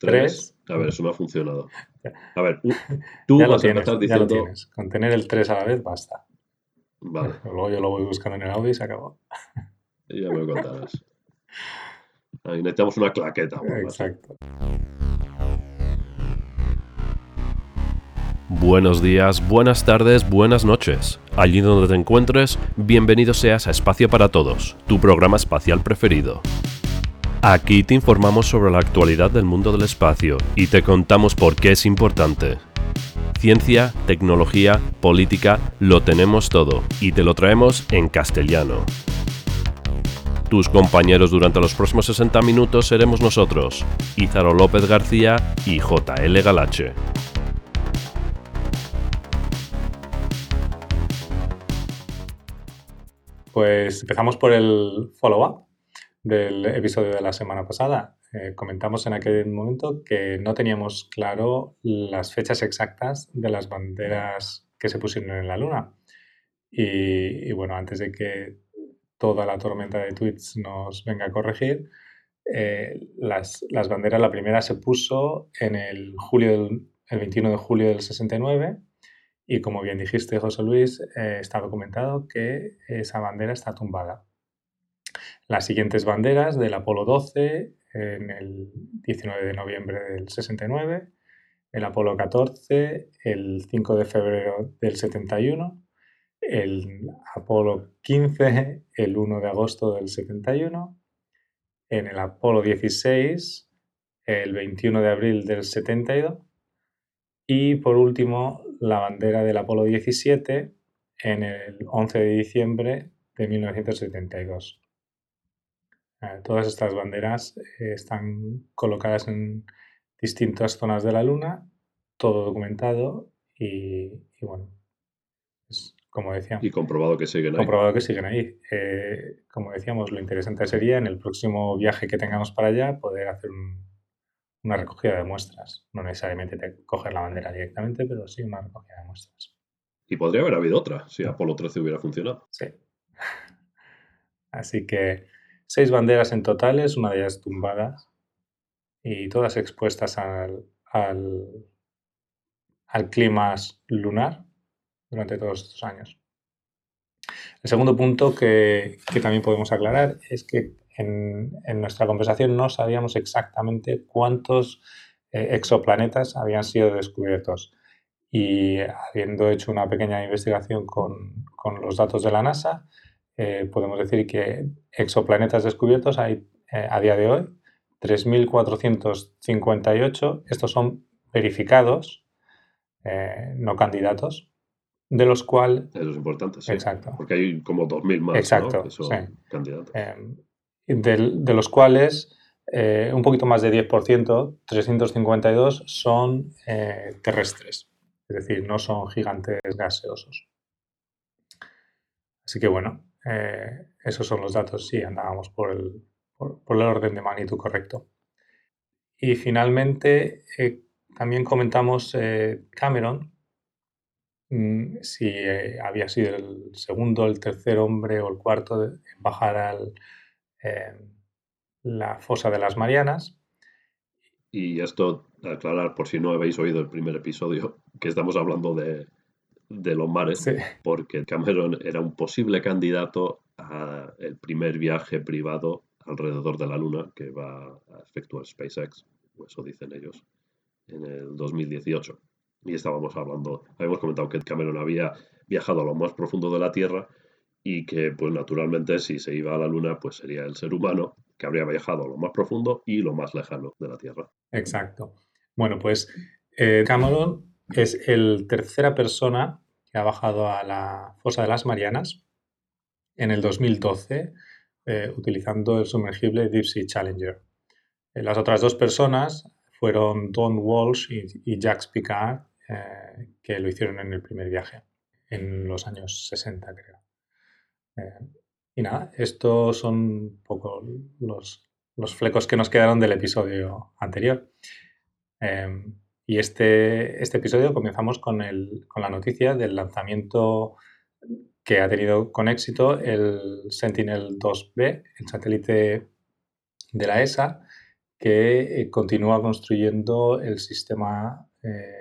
3. A ver, eso no ha funcionado. A ver, tú Ya lo vas a tienes, empezar ya lo diciendo. tienes. Con tener el 3 a la vez basta. Vale, Luego yo lo voy buscando en el audio y se acabó. ya me lo contarás. Ahí necesitamos una claqueta. Exacto. Buenos días, buenas tardes, buenas noches. Allí donde te encuentres, bienvenido seas a Espacio para Todos, tu programa espacial preferido. Aquí te informamos sobre la actualidad del mundo del espacio y te contamos por qué es importante. Ciencia, tecnología, política, lo tenemos todo y te lo traemos en castellano. Tus compañeros durante los próximos 60 minutos seremos nosotros, Ízaro López García y JL Galache. Pues empezamos por el follow-up del episodio de la semana pasada. Eh, comentamos en aquel momento que no teníamos claro las fechas exactas de las banderas que se pusieron en la Luna. Y, bueno, antes de que toda la tormenta de tweets nos venga a corregir, eh, las, las banderas, la primera se puso en el, julio del, el 21 de julio del 69 y como bien dijiste, José Luis, eh, está documentado que esa bandera está tumbada. Las siguientes banderas del Apolo 12 en el 19 de noviembre del 69, el Apolo 14 el 5 de febrero del 71, el Apolo 15 el 1 de agosto del 71, en el Apolo 16 el 21 de abril del 72 y por último la bandera del Apolo 17 en el 11 de diciembre de 1972. Eh, Todas estas banderas eh, están colocadas en distintas zonas de la Luna, todo documentado y, y bueno, es, como decíamos, Y comprobado que siguen ahí. comprobado que siguen ahí. Eh, como decíamos, lo interesante sería en el próximo viaje que tengamos para allá poder hacer un- una recogida de muestras. No necesariamente te coger la bandera directamente, pero sí una recogida de muestras. Y podría haber habido otra si Apolo 13 hubiera funcionado. Sí. Así que seis banderas en totales, una de ellas tumbadas y todas expuestas al, al, clima lunar durante todos estos años. El segundo punto que, también podemos aclarar es que en, en nuestra conversación no sabíamos exactamente cuántos eh, exoplanetas habían sido descubiertos. Y habiendo hecho una pequeña investigación con, con los datos de la NASA, eh, podemos decir que exoplanetas descubiertos hay eh, a día de hoy 3.458. Estos son verificados, eh, no candidatos, de los cuales... Eso es importante, sí. Exacto. Porque hay como 2.000 más Exacto, ¿no? que son sí. candidatos. de, de los cuales un poquito más de 10%, 352, son terrestres. Es decir, no son gigantes gaseosos. Así que bueno, eh, esos son los datos. Sí, andábamos por el, por, el orden de magnitud correcto. Y finalmente, eh, también comentamos eh, Cameron, mm, si había sido el segundo, el tercer hombre o el cuarto en bajar eh, la fosa de las Marianas. Y esto, aclarar por si no habéis oído el primer episodio, que estamos hablando de, de los mares, Sí, porque Cameron era un posible candidato al primer viaje privado alrededor de la Luna que va a efectuar SpaceX, o eso dicen ellos, en el 2018. Y estábamos hablando, habíamos comentado que Cameron había viajado a lo más profundo de la Tierra y que, pues naturalmente, si se iba a la Luna, pues sería el ser humano que habría viajado a lo más profundo y lo más lejano de la Tierra. exacto. Bueno, pues eh, Cameron es el tercera persona que ha bajado a la fosa de las Marianas en el 2012 eh, utilizando el sumergible Deep Sea Challenger. Eh, las otras dos personas fueron Don Walsh y, Jacques Picard, eh, que lo hicieron en el primer viaje, en los años 60, creo. Y nada, estos son un poco los, los flecos que nos quedaron del episodio anterior. Eh, y este, este episodio comenzamos con, el, con la noticia del lanzamiento que ha tenido con éxito el Sentinel-2B, el satélite de la ESA, que eh, continúa construyendo el sistema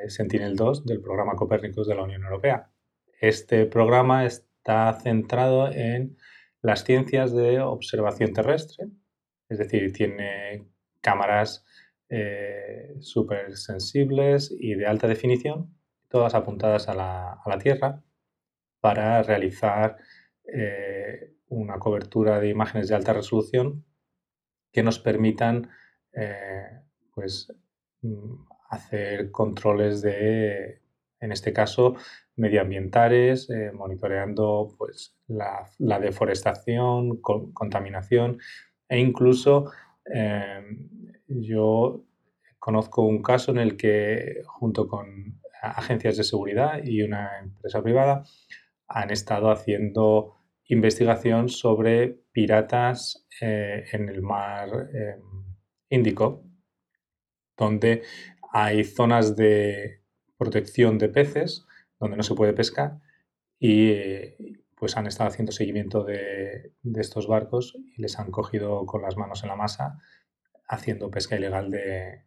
Sentinel-2 del programa Copernicus de la Unión Europea. Este programa está centrado en las ciencias de observación terrestre, es decir, tiene cámaras eh, súper sensibles y de alta definición, todas apuntadas a la, Tierra, para realizar eh, una cobertura de imágenes de alta resolución que nos permitan eh, pues, mm, hacer controles de, en este caso, medioambientales, monitoreando pues, la, deforestación, contaminación e incluso em, yo conozco un caso en el que junto con agencias de seguridad y una empresa privada han estado haciendo investigación sobre piratas eh, en el mar em, Índico, donde hay zonas de protección de peces donde no se puede pescar y, pues han estado haciendo seguimiento de, estos barcos y les han cogido con las manos en la masa haciendo pesca ilegal de,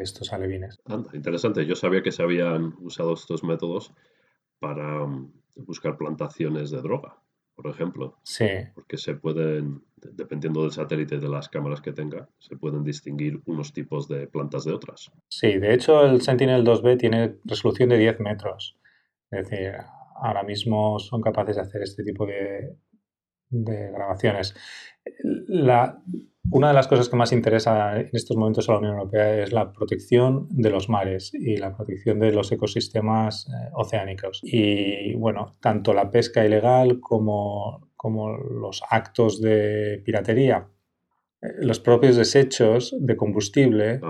estos alevines. interesante. Yo sabía que se habían usado estos métodos para um, buscar plantaciones de droga, por ejemplo. Sí. Porque se pueden, dependiendo del satélite y de las cámaras que tenga, se pueden distinguir unos tipos de plantas de otras. Sí, de hecho el Sentinel 2B tiene resolución de 10 metros. Es decir, ahora mismo son capaces de hacer este tipo de, grabaciones. una de las cosas que más interesa en estos momentos a la Unión Europea es la protección de los mares y la protección de los ecosistemas eh, oceánicos. Y bueno, tanto la pesca ilegal como, como los actos de piratería, eh, los propios desechos de combustible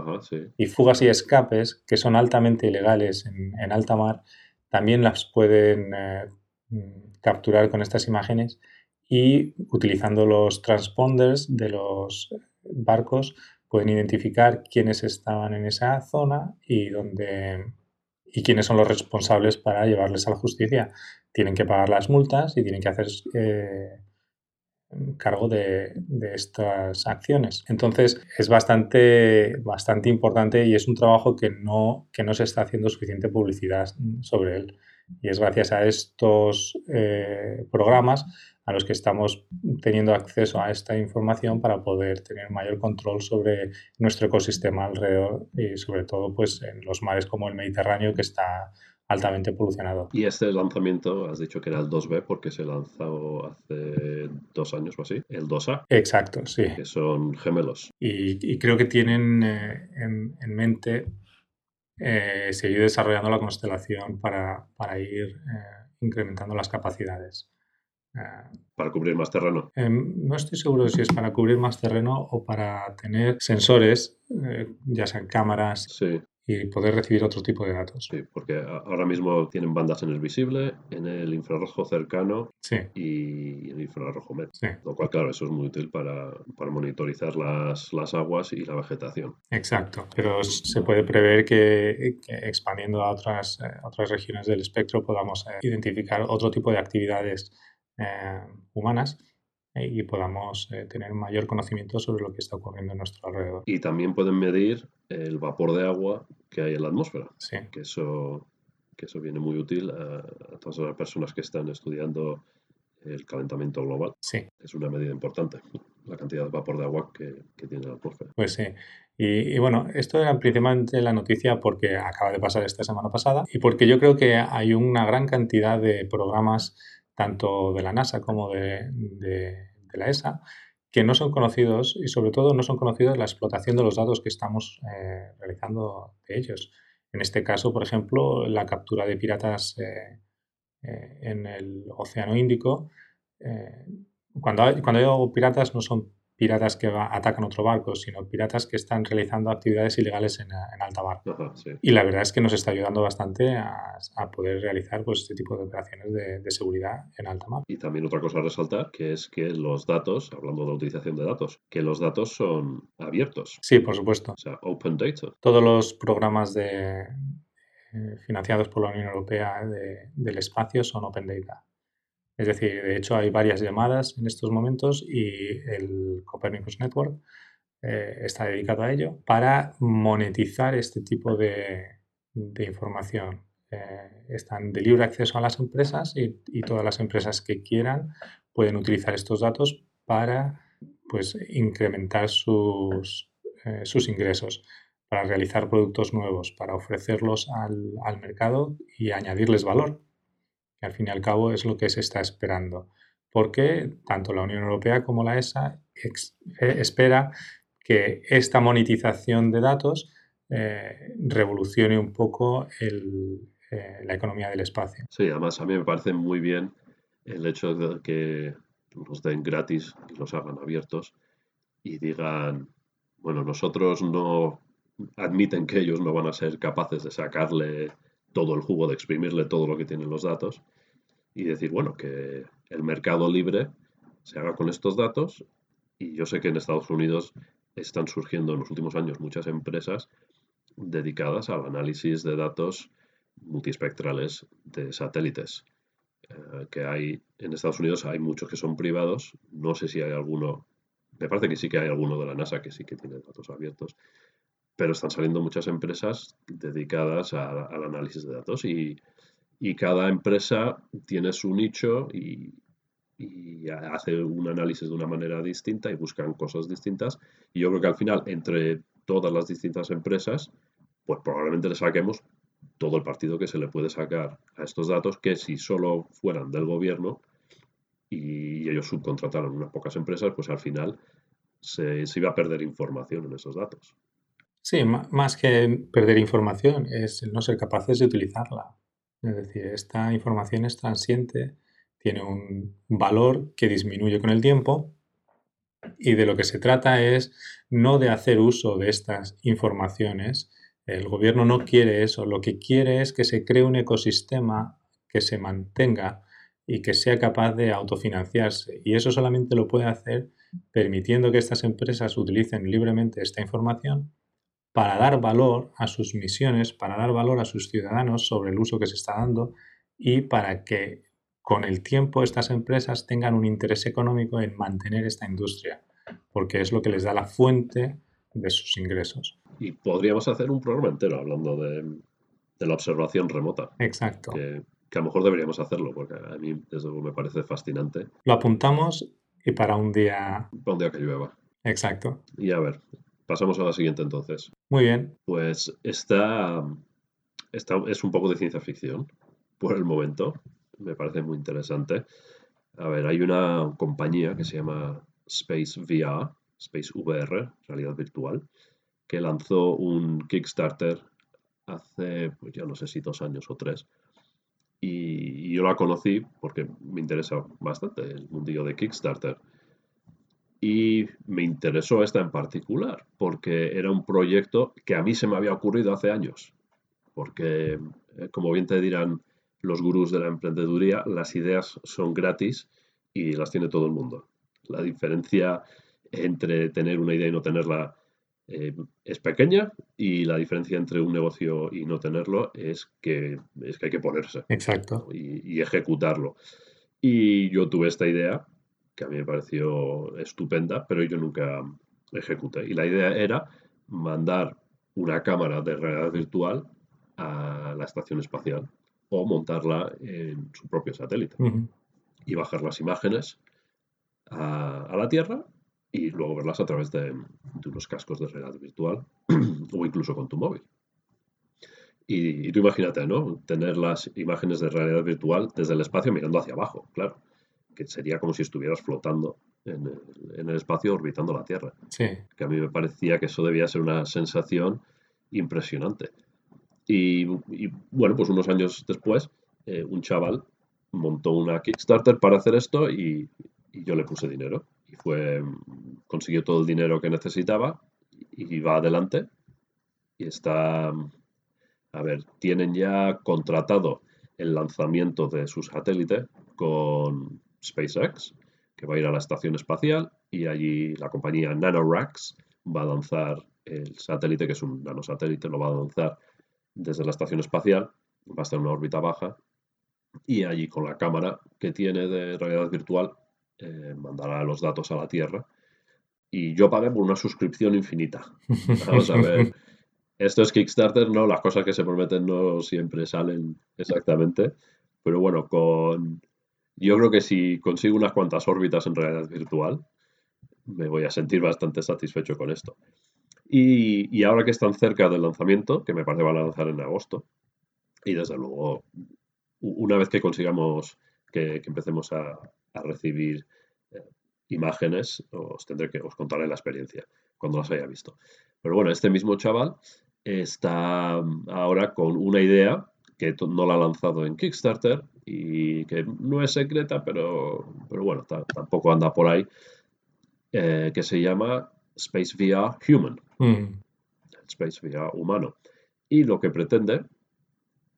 y fugas y escapes, que son altamente ilegales en alta mar, también las pueden eh, mm, capturar con estas imágenes y utilizando los transponders de los barcos pueden identificar quiénes estaban en esa zona y dónde y quiénes son los responsables para llevarles a la justicia. Tienen que pagar las multas y tienen que hacer eh, cargo de, estas acciones. Entonces es bastante, bastante importante y es un trabajo que no, que no se está haciendo suficiente publicidad sobre él. Y es gracias a estos eh, programas a los que estamos teniendo acceso a esta información para poder tener mayor control sobre nuestro ecosistema alrededor y sobre todo pues en los mares como el Mediterráneo que está altamente polucionado. Y este lanzamiento, has dicho que era el 2B porque se lanzó hace dos años o así, el 2A. Exacto, sí. Que son gemelos. Y, creo que tienen eh, en, mente eh, seguir desarrollando la constelación para, ir eh, incrementando las capacidades. para cubrir más terreno. Em, no estoy seguro de si es para cubrir más terreno o para tener sensores, ya sean cámaras sí y poder recibir otro tipo de datos. Sí, porque ahora mismo tienen bandas en el visible, en el infrarrojo cercano y en el infrarrojo medio. Lo cual, claro, eso es muy útil para, para monitorizar las, las, aguas y la vegetación. Exacto, pero se puede prever que, expandiendo a otras, eh, otras regiones del espectro podamos eh, identificar otro tipo de actividades eh, humanas y podamos eh, tener mayor conocimiento sobre lo que está ocurriendo en nuestro alrededor. Y también pueden medir el vapor de agua que hay en la atmósfera. Sí. Que eso, que eso viene muy útil a, todas las personas que están estudiando el calentamiento global. Sí. Es una medida importante, la cantidad de vapor de agua que, que tiene la atmósfera. Pues sí. Y, y, bueno, esto era principalmente la noticia porque acaba de pasar esta semana pasada y porque yo creo que hay una gran cantidad de programas tanto de la NASA como de, la ESA, que no son conocidos y sobre todo no son conocidos la explotación de los datos que estamos eh, realizando de ellos. En este caso, por ejemplo, la captura de piratas eh, eh, en el Océano Índico. cuando, cuando digo piratas no son piratas que atacan otro barco, sino piratas que están realizando actividades ilegales en, alta mar. Y la verdad es que nos está ayudando bastante a, poder realizar pues, este tipo de operaciones de, seguridad en alta mar. Y también otra cosa a resaltar, que es que los datos, hablando de la utilización de datos, que los datos son abiertos. Sí, por supuesto. O sea, open data. Todos los programas de, eh, financiados por la Unión Europea del espacio son open data. Es decir, de hecho hay varias llamadas en estos momentos y el Copernicus Network eh, está dedicado a ello, para monetizar este tipo de, información. Eh, están de libre acceso a las empresas y, todas las empresas que quieran pueden utilizar estos datos para pues, incrementar sus, eh, sus ingresos, para realizar productos nuevos, para ofrecerlos al, al mercado y añadirles valor, al fin y al cabo es lo que se está esperando porque tanto la Unión Europea como la ESA espera que esta monetización de datos eh, revolucione un poco eh, la economía del espacio. Sí, además a mí me parece muy bien el hecho de que los den gratis y los hagan abiertos y digan, bueno, nosotros no admiten que ellos no van a ser capaces de sacarle todo el jugo, de exprimirle todo lo que tienen los datos y decir, bueno, que el mercado libre se haga con estos datos y yo sé que en Estados Unidos están surgiendo en los últimos años muchas empresas dedicadas al análisis de datos multiespectrales de satélites. Eh, que hay en Estados Unidos hay muchos que son privados, no sé si hay alguno, me parece que sí que hay alguno de la NASA que sí que tiene datos abiertos, pero están saliendo muchas empresas dedicadas al análisis de datos y, cada empresa tiene su nicho y, hace un análisis de una manera distinta y buscan cosas distintas. Y yo creo que al final, entre todas las distintas empresas, pues probablemente le saquemos todo el partido que se le puede sacar a estos datos, que si solo fueran del gobierno y ellos subcontrataran unas pocas empresas, pues al final se iba a perder información en esos datos. Sí, más que perder información es no ser capaces de utilizarla. Es decir, esta información es transiente tiene un valor que disminuye con el tiempo y de lo que se trata es no de hacer uso de estas informaciones. El gobierno no quiere eso, lo que quiere es que se cree un ecosistema que se mantenga y que sea capaz de autofinanciarse. Y eso solamente lo puede hacer permitiendo que estas empresas utilicen libremente esta información para dar valor a sus misiones, para dar valor a sus ciudadanos sobre el uso que se está dando y para que con el tiempo estas empresas tengan un interés económico en mantener esta industria, porque es lo que les da la fuente de sus ingresos. Y podríamos hacer un programa entero hablando de, la observación remota. Exacto. Que, a lo mejor deberíamos hacerlo, porque a mí desde luego me parece fascinante. Lo apuntamos y para un día... Para un día que llueva. Exacto. Y a ver, pasamos a la siguiente entonces. Muy bien. Pues esta, esta es un poco de ciencia ficción por el momento me parece muy interesante. A ver, hay una compañía que se llama Space VR, Space VR, realidad virtual, que lanzó un Kickstarter hace, pues ya no sé si dos años o tres. Y, yo la conocí porque me interesa bastante el mundillo de Kickstarter. Y me interesó esta en particular porque era un proyecto que a mí se me había ocurrido hace años. Porque, eh, como bien te dirán los gurús de la emprendeduría, las ideas son gratis y las tiene todo el mundo. La diferencia entre tener una idea y no tenerla eh, es pequeña y la diferencia entre un negocio y no tenerlo es que, es que hay que ponerse Exacto. Y, ejecutarlo. Y yo tuve esta idea que a mí me pareció estupenda, pero yo nunca ejecuté. Y la idea era mandar una cámara de realidad virtual a la estación espacial o montarla en su propio satélite y bajar las imágenes a, la Tierra y luego verlas a través de, unos cascos de realidad virtual o incluso con tu móvil. Y, tú imagínate, ¿no? Tener las imágenes de realidad virtual desde el espacio mirando hacia abajo, claro, que sería como si estuvieras flotando en el, en el espacio orbitando la Tierra. Sí. Que a mí me parecía que eso debía ser una sensación impresionante. Y, bueno, pues unos años después, eh, un chaval montó una Kickstarter para hacer esto y, yo le puse dinero. Y fue, consiguió todo el dinero que necesitaba y va adelante. Y está, a ver, tienen ya contratado el lanzamiento de su satélite con SpaceX, que va a ir a la estación espacial y allí la compañía NanoRacks va a lanzar el satélite, que es un nanosatélite, lo va a lanzar desde la estación espacial, va a estar en una órbita baja, y allí con la cámara que tiene de realidad virtual eh, mandará los datos a la Tierra y yo pagué por una suscripción infinita. Vamos a ver. Esto es Kickstarter, no, las cosas que se prometen no siempre salen exactamente. Pero bueno, con yo creo que si consigo unas cuantas órbitas en realidad virtual, me voy a sentir bastante satisfecho con esto. Y, ahora que están cerca del lanzamiento, que me parece van a lanzar en agosto, y desde luego, una vez que consigamos que, empecemos a, recibir eh, imágenes, os tendré que os contaré la experiencia cuando las haya visto. Pero bueno, este mismo chaval está ahora con una idea que no la ha lanzado en Kickstarter y que no es secreta, pero, pero bueno, tampoco anda por ahí, eh, que se llama Space VR Human. Mm. Space VR humano. Y lo que pretende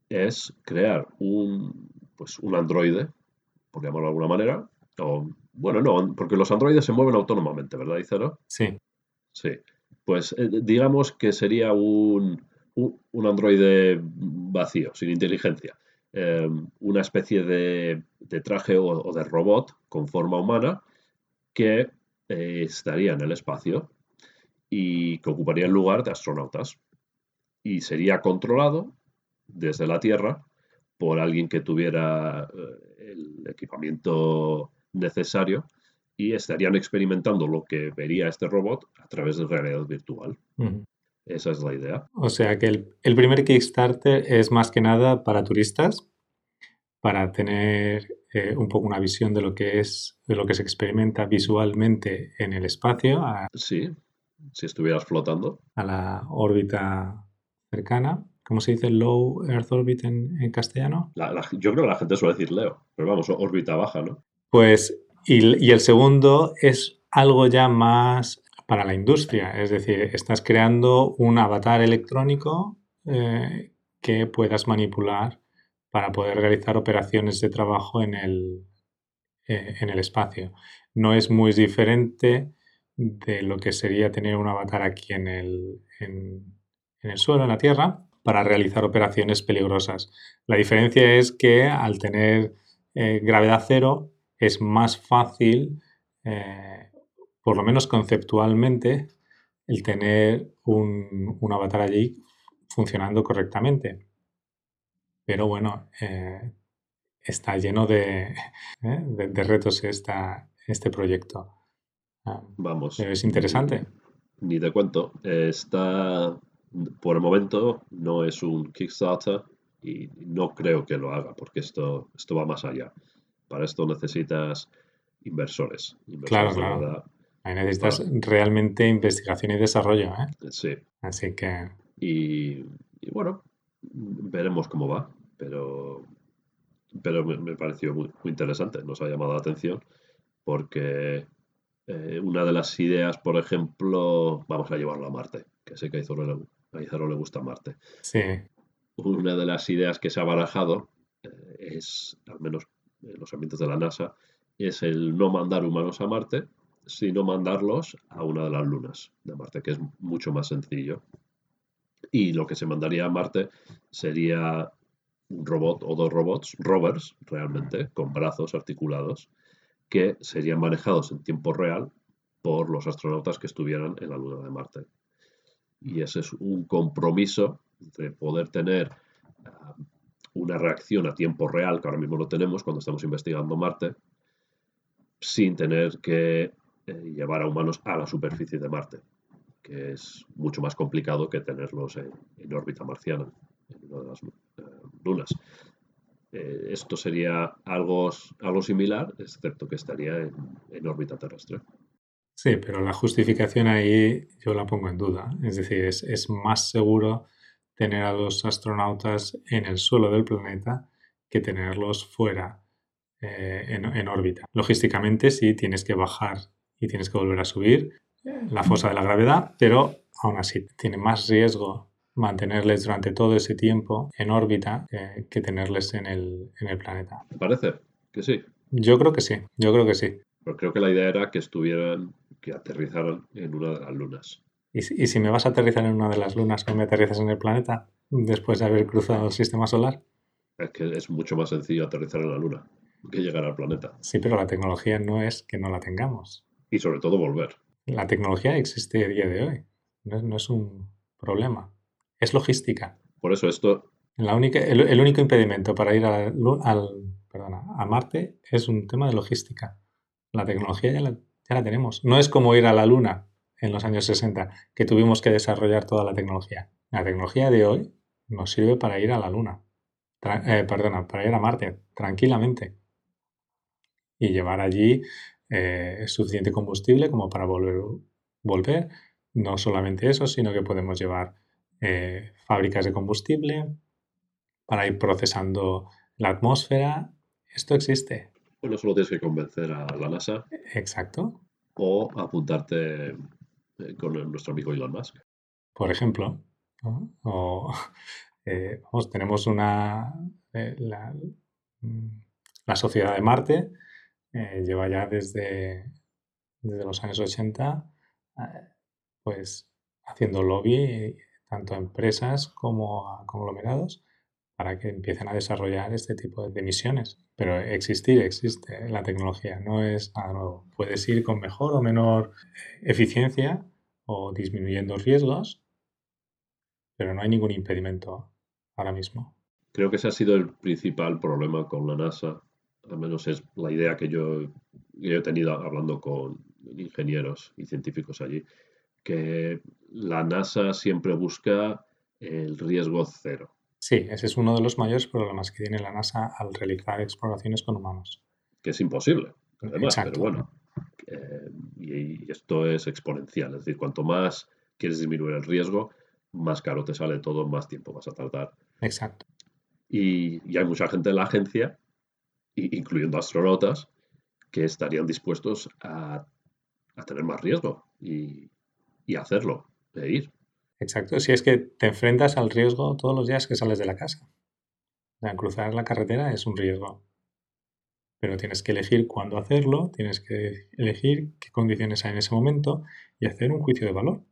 es crear un, pues un androide, por llamarlo de alguna manera, o, bueno, no, porque los androides se mueven autónomamente, ¿verdad, Icero? Sí. Sí. Pues eh, digamos que sería un, un, androide vacío, sin inteligencia. Em, una especie de, traje o, de robot con forma humana que eh, estaría en el espacio y que ocuparía el lugar de astronautas. Y sería controlado desde la Tierra por alguien que tuviera eh, el equipamiento necesario y estarían experimentando lo que vería este robot a través de realidad virtual. Esa es la idea. O sea que el, primer Kickstarter es más que nada para turistas, para tener eh, un poco una visión de lo que es, de lo que se experimenta visualmente en el espacio. sí, si estuvieras flotando. A la órbita cercana. ¿Cómo se dice Low Earth Orbit en, castellano? yo creo que la gente suele decir Leo, pero vamos, órbita baja, ¿no? Pues, y, y el segundo es algo ya más para la industria. Es decir, estás creando un avatar electrónico eh, que puedas manipular para poder realizar operaciones de trabajo en el, eh, en el espacio. No es muy diferente de lo que sería tener un avatar aquí en el, en, el suelo, en la Tierra, para realizar operaciones peligrosas. La diferencia es que al tener eh, gravedad cero es más fácil por lo menos conceptualmente, el tener un, avatar allí funcionando correctamente. Pero bueno, eh, está lleno de, eh, de, retos esta, este proyecto. Ah, Vamos. es interesante. Ni te cuento. Está, por el momento, no es un Kickstarter y no creo que lo haga porque esto, esto va más allá. Para esto necesitas inversores. claro, claro. Ahí necesitas realmente investigación y desarrollo. ¿eh? Sí. Así que. Y, bueno, veremos cómo va, pero, pero me, pareció muy, interesante, nos ha llamado la atención, porque eh, una de las ideas, por ejemplo, vamos a llevarlo a Marte, que sé que a Izaro le, le gusta Marte. Sí. Una de las ideas que se ha barajado eh, es, al menos en los ambientes de la NASA, es el no mandar humanos a Marte, sino mandarlos a una de las lunas de Marte, que es mucho más sencillo. Y lo que se mandaría a Marte sería un robot o dos robots, rovers realmente, con brazos articulados, que serían manejados en tiempo real por los astronautas que estuvieran en la luna de Marte. Y ese es un compromiso de poder tener ah, una reacción a tiempo real, que ahora mismo lo tenemos cuando estamos investigando Marte, sin tener que eh, llevar a humanos a la superficie de Marte, que es mucho más complicado que tenerlos en, órbita marciana, en una de las eh, lunas. Eh, esto sería algo, algo similar, excepto que estaría en, órbita terrestre. Sí, pero la justificación ahí yo la pongo en duda. Es decir, es, más seguro tener a los astronautas en el suelo del planeta que tenerlos fuera en, en, órbita. Logísticamente sí tienes que bajar y tienes que volver a subir la fosa de la gravedad, pero aún así tiene más riesgo mantenerles durante todo ese tiempo en órbita que tenerles en el, en el planeta. Parece que sí. Yo creo que sí, yo creo que sí. Pero creo que la idea era que estuvieran, que aterrizaran en una de las lunas. ¿Y, y si me vas a aterrizar en una de las lunas, ¿no me aterrizas en el planeta después de haber cruzado el sistema solar? Es que es mucho más sencillo aterrizar en la luna que llegar al planeta. Sí, pero la tecnología no es que no la tengamos y sobre todo volver. La tecnología existe a día de hoy. No, es un problema. Es logística. Por eso esto... La única, el, único impedimento para ir al, a Marte es un tema de logística. La tecnología ya la, ya la tenemos. No es como ir a la Luna en los años 60, que tuvimos que desarrollar toda la tecnología. La tecnología de hoy nos sirve para ir a la Luna. Eh, perdona, para ir a Marte tranquilamente y llevar allí eh, suficiente combustible como para volver, volver. No solamente eso, sino que podemos llevar eh, fábricas de combustible para ir procesando la atmósfera. Esto existe. Bueno, solo tienes que convencer a la NASA. Exacto. O apuntarte con nuestro amigo Elon Musk. Por ejemplo. O eh, tenemos una, eh, mm, la, sociedad de Marte, eh, lleva ya desde, desde, los años 80, pues haciendo lobby tanto a empresas como a conglomerados para que empiecen a desarrollar este tipo de misiones. Pero existir existe la tecnología, no es nada nuevo. Puedes ir con mejor o menor eficiencia o disminuyendo riesgos, pero no hay ningún impedimento ahora mismo. Creo que ese ha sido el principal problema con la NASA, al menos es la idea que yo, he tenido hablando con ingenieros y científicos allí, que la NASA siempre busca el riesgo cero. Sí, ese es uno de los mayores problemas que tiene la NASA al realizar exploraciones con humanos. Que es imposible, además, pero bueno. Eh, y, esto es exponencial, es decir, cuanto más quieres disminuir el riesgo, más caro te sale todo, más tiempo vas a tardar. Exacto. Y, hay mucha gente en la agencia, incluyendo astronautas, que estarían dispuestos a, tener más riesgo y, hacerlo, e ir. Exacto, si es que te enfrentas al riesgo todos los días que sales de la casa. cruzar la carretera es un riesgo. Pero tienes que elegir cuándo hacerlo, tienes que elegir qué condiciones hay en ese momento y hacer un juicio de valor.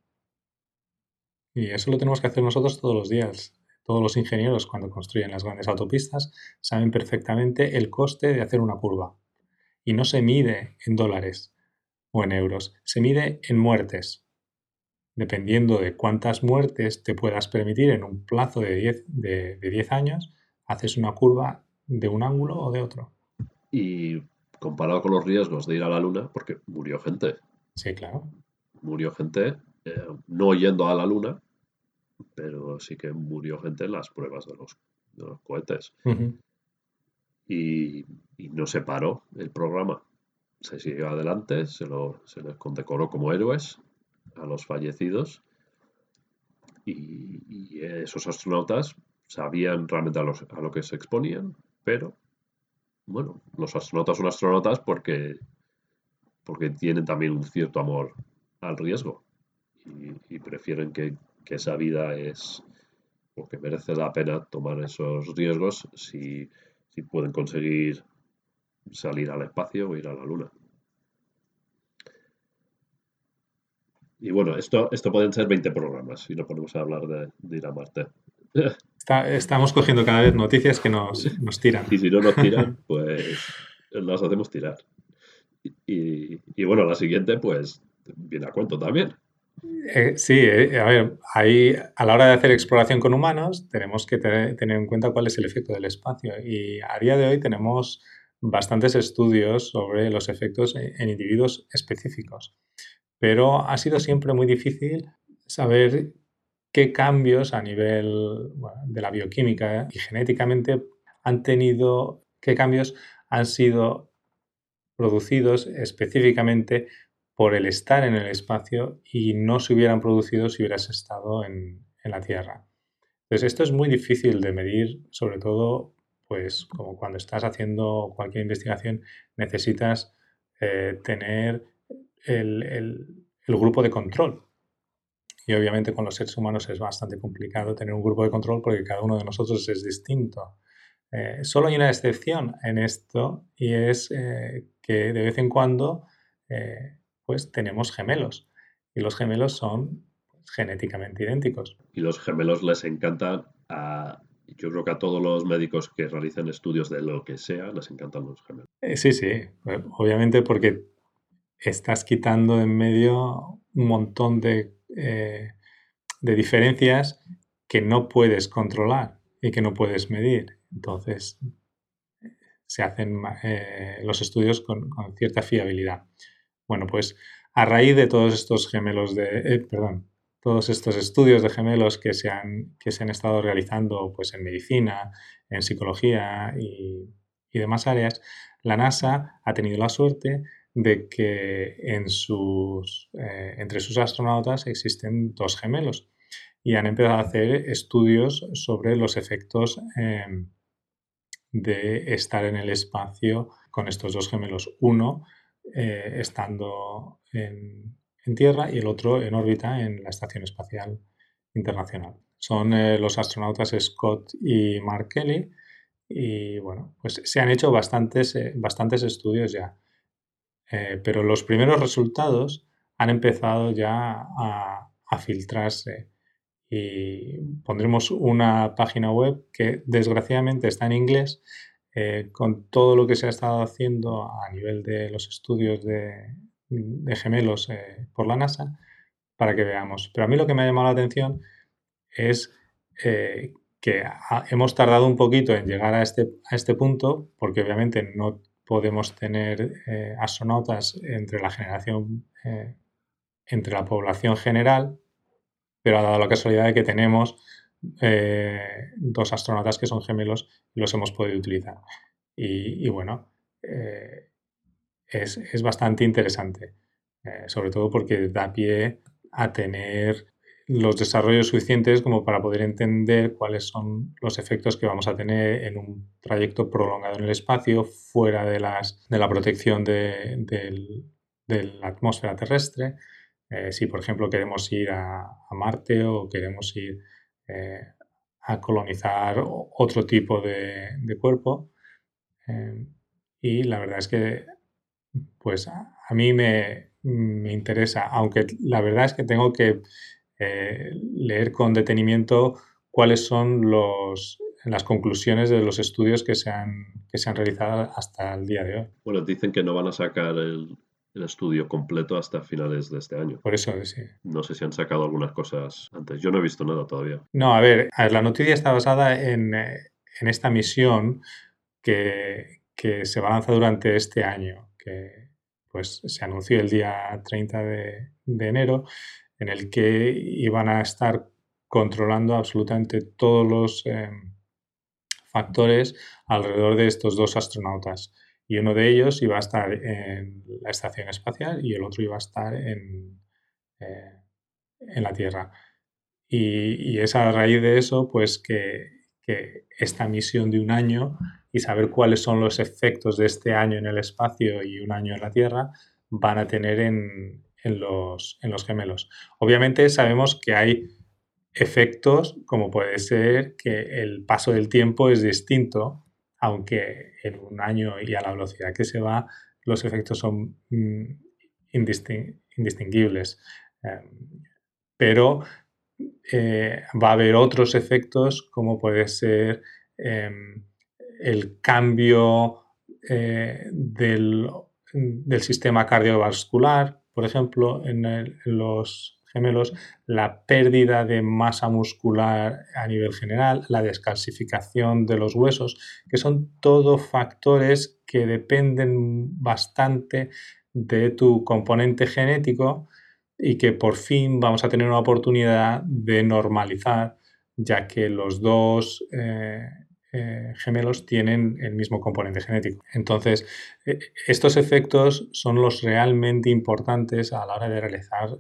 Y eso lo tenemos que hacer nosotros todos los días. Todos los ingenieros cuando construyen las grandes autopistas saben perfectamente el coste de hacer una curva. Y no se mide en dólares o en euros, se mide en muertes. Dependiendo de cuántas muertes te puedas permitir en un plazo de 10, de, años, haces una curva de un ángulo o de otro. Y comparado con los riesgos de ir a la Luna, porque murió gente. Sí, claro. Murió gente eh, no yendo a la Luna, pero sí que murió gente en las pruebas de los, cohetes. y, no se paró el programa. Se siguió adelante, se, se les condecoró como héroes a los fallecidos. Y, esos astronautas sabían realmente a, a lo que se exponían, pero bueno, los astronautas son astronautas porque, porque tienen también un cierto amor al riesgo y, prefieren que, esa vida es porque merece la pena tomar esos riesgos si, pueden conseguir salir al espacio o ir a la luna. Y bueno, esto, esto pueden ser 20 programas y no podemos hablar de, ir a Marte. estamos cogiendo cada vez noticias que nos, nos, tiran. Y si no nos tiran, pues las hacemos tirar. Y, y bueno, la siguiente, pues viene a cuento también. Eh, sí, eh, a ver, ahí a la hora de hacer exploración con humanos tenemos que tener en cuenta cuál es el efecto del espacio. Y a día de hoy tenemos bastantes estudios sobre los efectos en individuos específicos, pero ha sido siempre muy difícil saber qué cambios a nivel de la bioquímica y genéticamente han tenido, qué cambios han sido producidos específicamente por el estar en el espacio y no se hubieran producido si hubieras estado en, la Tierra. Entonces, esto es muy difícil de medir, sobre todo, pues como cuando estás haciendo cualquier investigación, necesitas eh, tener el, grupo de control. Y obviamente con los seres humanos es bastante complicado tener un grupo de control porque cada uno de nosotros es distinto. Eh, solo hay una excepción en esto y es eh, que de vez en cuando pues tenemos gemelos. Y los gemelos son genéticamente idénticos. Y los gemelos les encantan a, yo creo que a todos los médicos que realizan estudios de lo que sea, les encantan los gemelos. Eh, sí, sí, obviamente porque estás quitando en medio un montón de, eh, de diferencias que no puedes controlar y que no puedes medir. Entonces, se hacen eh, los estudios con, cierta fiabilidad. Bueno, pues a raíz de todos estos gemelos de, eh, perdón, todos estos estudios de gemelos que se han, que se han estado realizando pues, en medicina, en psicología y, demás áreas, la NASA ha tenido la suerte de que en sus, eh, entre sus astronautas existen dos gemelos y han empezado a hacer estudios sobre los efectos em, de estar en el espacio con estos dos gemelos. Uno eh, estando en, Tierra y el otro en órbita en la Estación Espacial Internacional. Son eh, los astronautas Scott y Mark Kelly y bueno, pues se han hecho bastantes, eh, bastantes estudios ya. pero los primeros resultados han empezado ya a, a filtrarse y pondremos una página web que desgraciadamente está en inglés eh, con todo lo que se ha estado haciendo a nivel de los estudios de, gemelos eh, por la NASA para que veamos. Pero a mí lo que me ha llamado la atención es eh, que hemos tardado un poquito en llegar a este, a este punto porque obviamente no podemos tener astronautas entre la generación, entre la población general, pero ha dado la casualidad de que tenemos eh, dos astronautas que son gemelos y los hemos podido utilizar. Y, bueno, eh, es, bastante interesante, eh, sobre todo porque da pie a tener los desarrollos suficientes como para poder entender cuáles son los efectos que vamos a tener en un trayecto prolongado en el espacio, fuera de, las, de la protección de la atmósfera terrestre, eh, si, por ejemplo, queremos ir a, Marte o queremos ir eh, a colonizar otro tipo de, cuerpo. Eh, y la verdad es que, pues, a, mí me, interesa, aunque la verdad es que tengo que leer con detenimiento cuáles son los, las conclusiones de los estudios que se, han, que se han realizado hasta el día de hoy. Bueno, dicen que no van a sacar el, el estudio completo hasta finales de este año. Por eso, sí. No sé si han sacado algunas cosas antes. Yo no he visto nada todavía. No, a ver, la noticia está basada en, eh, esta misión que, se va a lanzar durante este año, que pues se anunció el día 30 de, enero, en el que iban a estar controlando absolutamente todos los em, factores alrededor de estos dos astronautas y uno de ellos iba a estar en la estación espacial y el otro iba a estar en, eh, en la Tierra. Y, es a raíz de eso, pues que, esta misión de un año y saber cuáles son los efectos de este año en el espacio y un año en la Tierra van a tener en, los, en los gemelos. Obviamente sabemos que hay efectos como puede ser que el paso del tiempo es distinto aunque en un año y a la velocidad que se va, los efectos son mm, indistinguibles. Em, pero eh, va a haber otros efectos como puede ser em, el cambio eh, del, sistema cardiovascular, por ejemplo, en los gemelos, la pérdida de masa muscular a nivel general, la descalcificación de los huesos, que son todos factores que dependen bastante de tu componente genético y que por fin vamos a tener una oportunidad de normalizar, ya que los dos eh, eh, gemelos tienen el mismo componente genético. Entonces, eh, estos efectos son los realmente importantes a la hora de realizar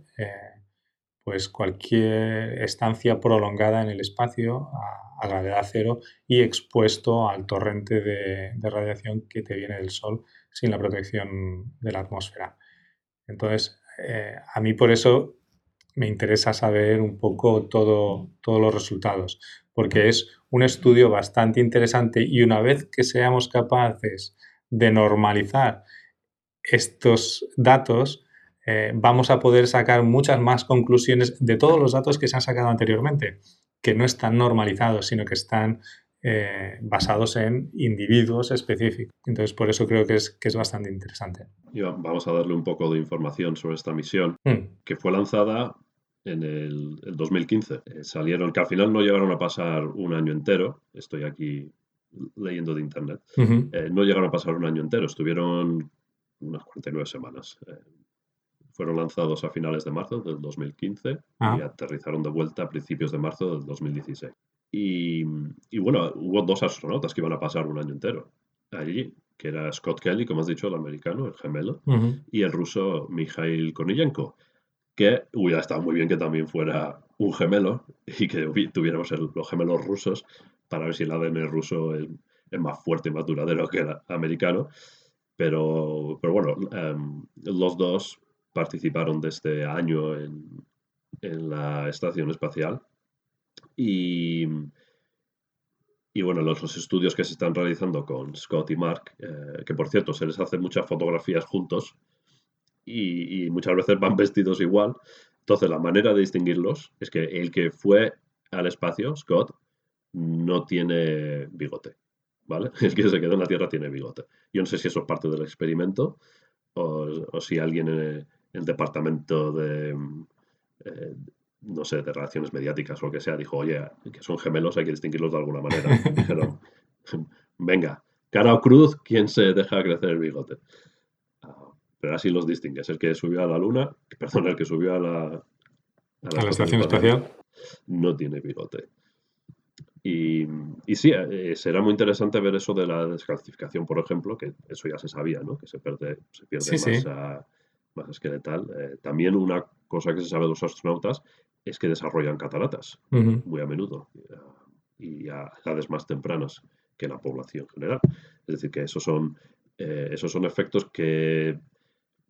pues cualquier estancia prolongada en el espacio a, gravedad cero y expuesto al torrente de, radiación que te viene del Sol sin la protección de la atmósfera. Entonces, eh, a mí por eso me interesa saber un poco todo, todos los resultados, porque es un estudio bastante interesante y una vez que seamos capaces de normalizar estos datos, eh, vamos a poder sacar muchas más conclusiones de todos los datos que se han sacado anteriormente, que no están normalizados, sino que están eh, basados en individuos específicos. Entonces, por eso creo que es, que es bastante interesante. Y vamos a darle un poco de información sobre esta misión, Mm, que fue lanzada en el, el 2015. Eh, salieron, que al final no llegaron a pasar un año entero, estoy aquí leyendo de internet, eh, no llegaron a pasar un año entero, estuvieron unas 49 semanas. Fueron lanzados a finales de marzo del 2015 y Ah. aterrizaron de vuelta a principios de marzo del 2016. Y, y bueno, hubo dos astronautas que iban a pasar un año entero allí, que era Scott Kelly, como has dicho, el americano, el gemelo, y el ruso Mikhail Korniyenko, que hubiera estado muy bien que también fuera un gemelo y que tuviéramos el- los gemelos rusos para ver si el ADN ruso es, es más fuerte y más duradero que el americano. Pero, pero bueno, em, los dos participaron de este año en, en la estación espacial y, y bueno, los, los estudios que se están realizando con Scott y Mark, eh, que por cierto se les hace muchas fotografías juntos y, muchas veces van vestidos igual. Entonces, la manera de distinguirlos es que el que fue al espacio, Scott, no tiene bigote, ¿vale? El que se quedó en la Tierra tiene bigote. Yo no sé si eso es parte del experimento o, o si alguien en el departamento de, eh, no sé, de relaciones mediáticas o lo que sea, dijo, oye, que son gemelos, hay que distinguirlos de alguna manera. Dijeron, venga, cara o cruz, ¿quién se deja crecer el bigote? Ah, Pero así los distingues. El que subió a la luna, perdón, el que subió a la, A la estación espacial. no tiene bigote. Y, y sí, eh, será muy interesante ver eso de la descalcificación, por ejemplo, que eso ya se sabía, ¿no? Que se pierde, se pierde Sí, sí. Masa esqueletal. Eh, también una cosa que se sabe de los astronautas es que desarrollan cataratas muy a menudo y a edades más tempranas que la población general. Es decir, que esos son, eh, esos son efectos que,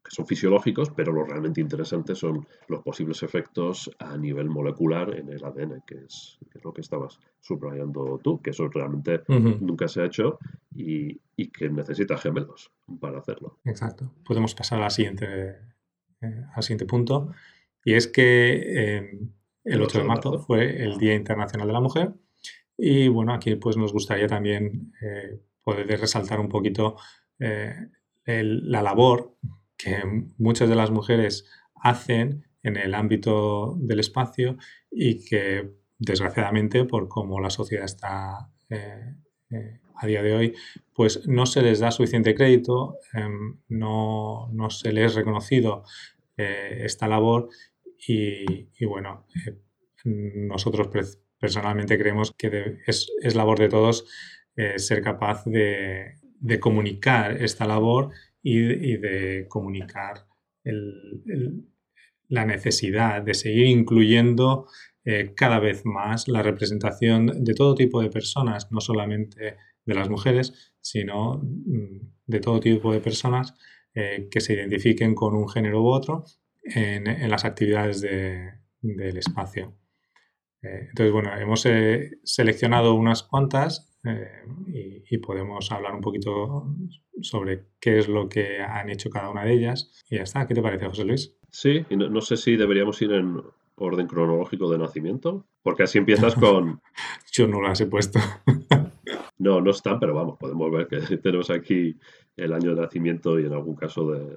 que son fisiológicos, pero lo realmente interesante son los posibles efectos a nivel molecular en el ADN, que es, que es lo que estabas subrayando tú, que eso realmente nunca se ha hecho y, y que necesita gemelos para hacerlo. Exacto. Podemos pasar a la siguiente, eh, al siguiente punto. Y es que eh, el 8 de marzo fue el Día Internacional de la Mujer. Y bueno, aquí pues nos gustaría también eh, poder resaltar un poquito eh, el- la labor que muchas de las mujeres hacen en el ámbito del espacio y que desgraciadamente por cómo la sociedad está eh, eh, a día de hoy, pues no se les da suficiente crédito, em, no, no se les es reconocido eh, esta labor y, bueno, nosotros personalmente creemos que es, es labor de todos ser capaz de, de comunicar esta labor y, de- comunicar la necesidad de seguir incluyendo eh, cada vez más la representación de todo tipo de personas, no solamente de las mujeres, sino mm, de todo tipo de personas eh, que se identifiquen con un género u otro en, las actividades de- del espacio. Eh, entonces, bueno, hemos seleccionado unas cuantas eh, y, y podemos hablar un poquito sobre qué es lo que han hecho cada una de ellas. Y ya está. ¿Qué te parece, José Luis? Sí, y no, no sé si deberíamos ir en orden cronológico de nacimiento, porque así empiezas con... Yo no las he puesto. No, no están, pero vamos, podemos ver que tenemos aquí el año de nacimiento y en algún caso de,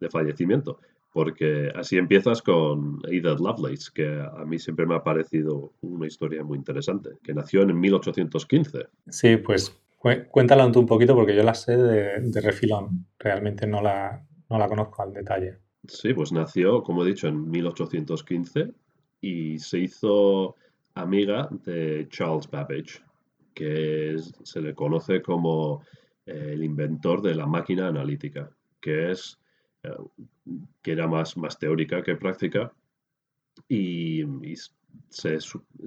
de fallecimiento. Porque así empiezas con Ada Lovelace, que a mí siempre me ha parecido una historia muy interesante, que nació en 1815. Sí, pues cué- cuéntala tú un poquito porque yo la sé de, de refilón. Realmente no la, no la conozco al detalle. Sí, pues nació, como he dicho, en 1815 y se hizo amiga de Charles Babbage, que es- se le conoce como eh, el inventor de la máquina analítica, que es que era más, más teórica que práctica y, se,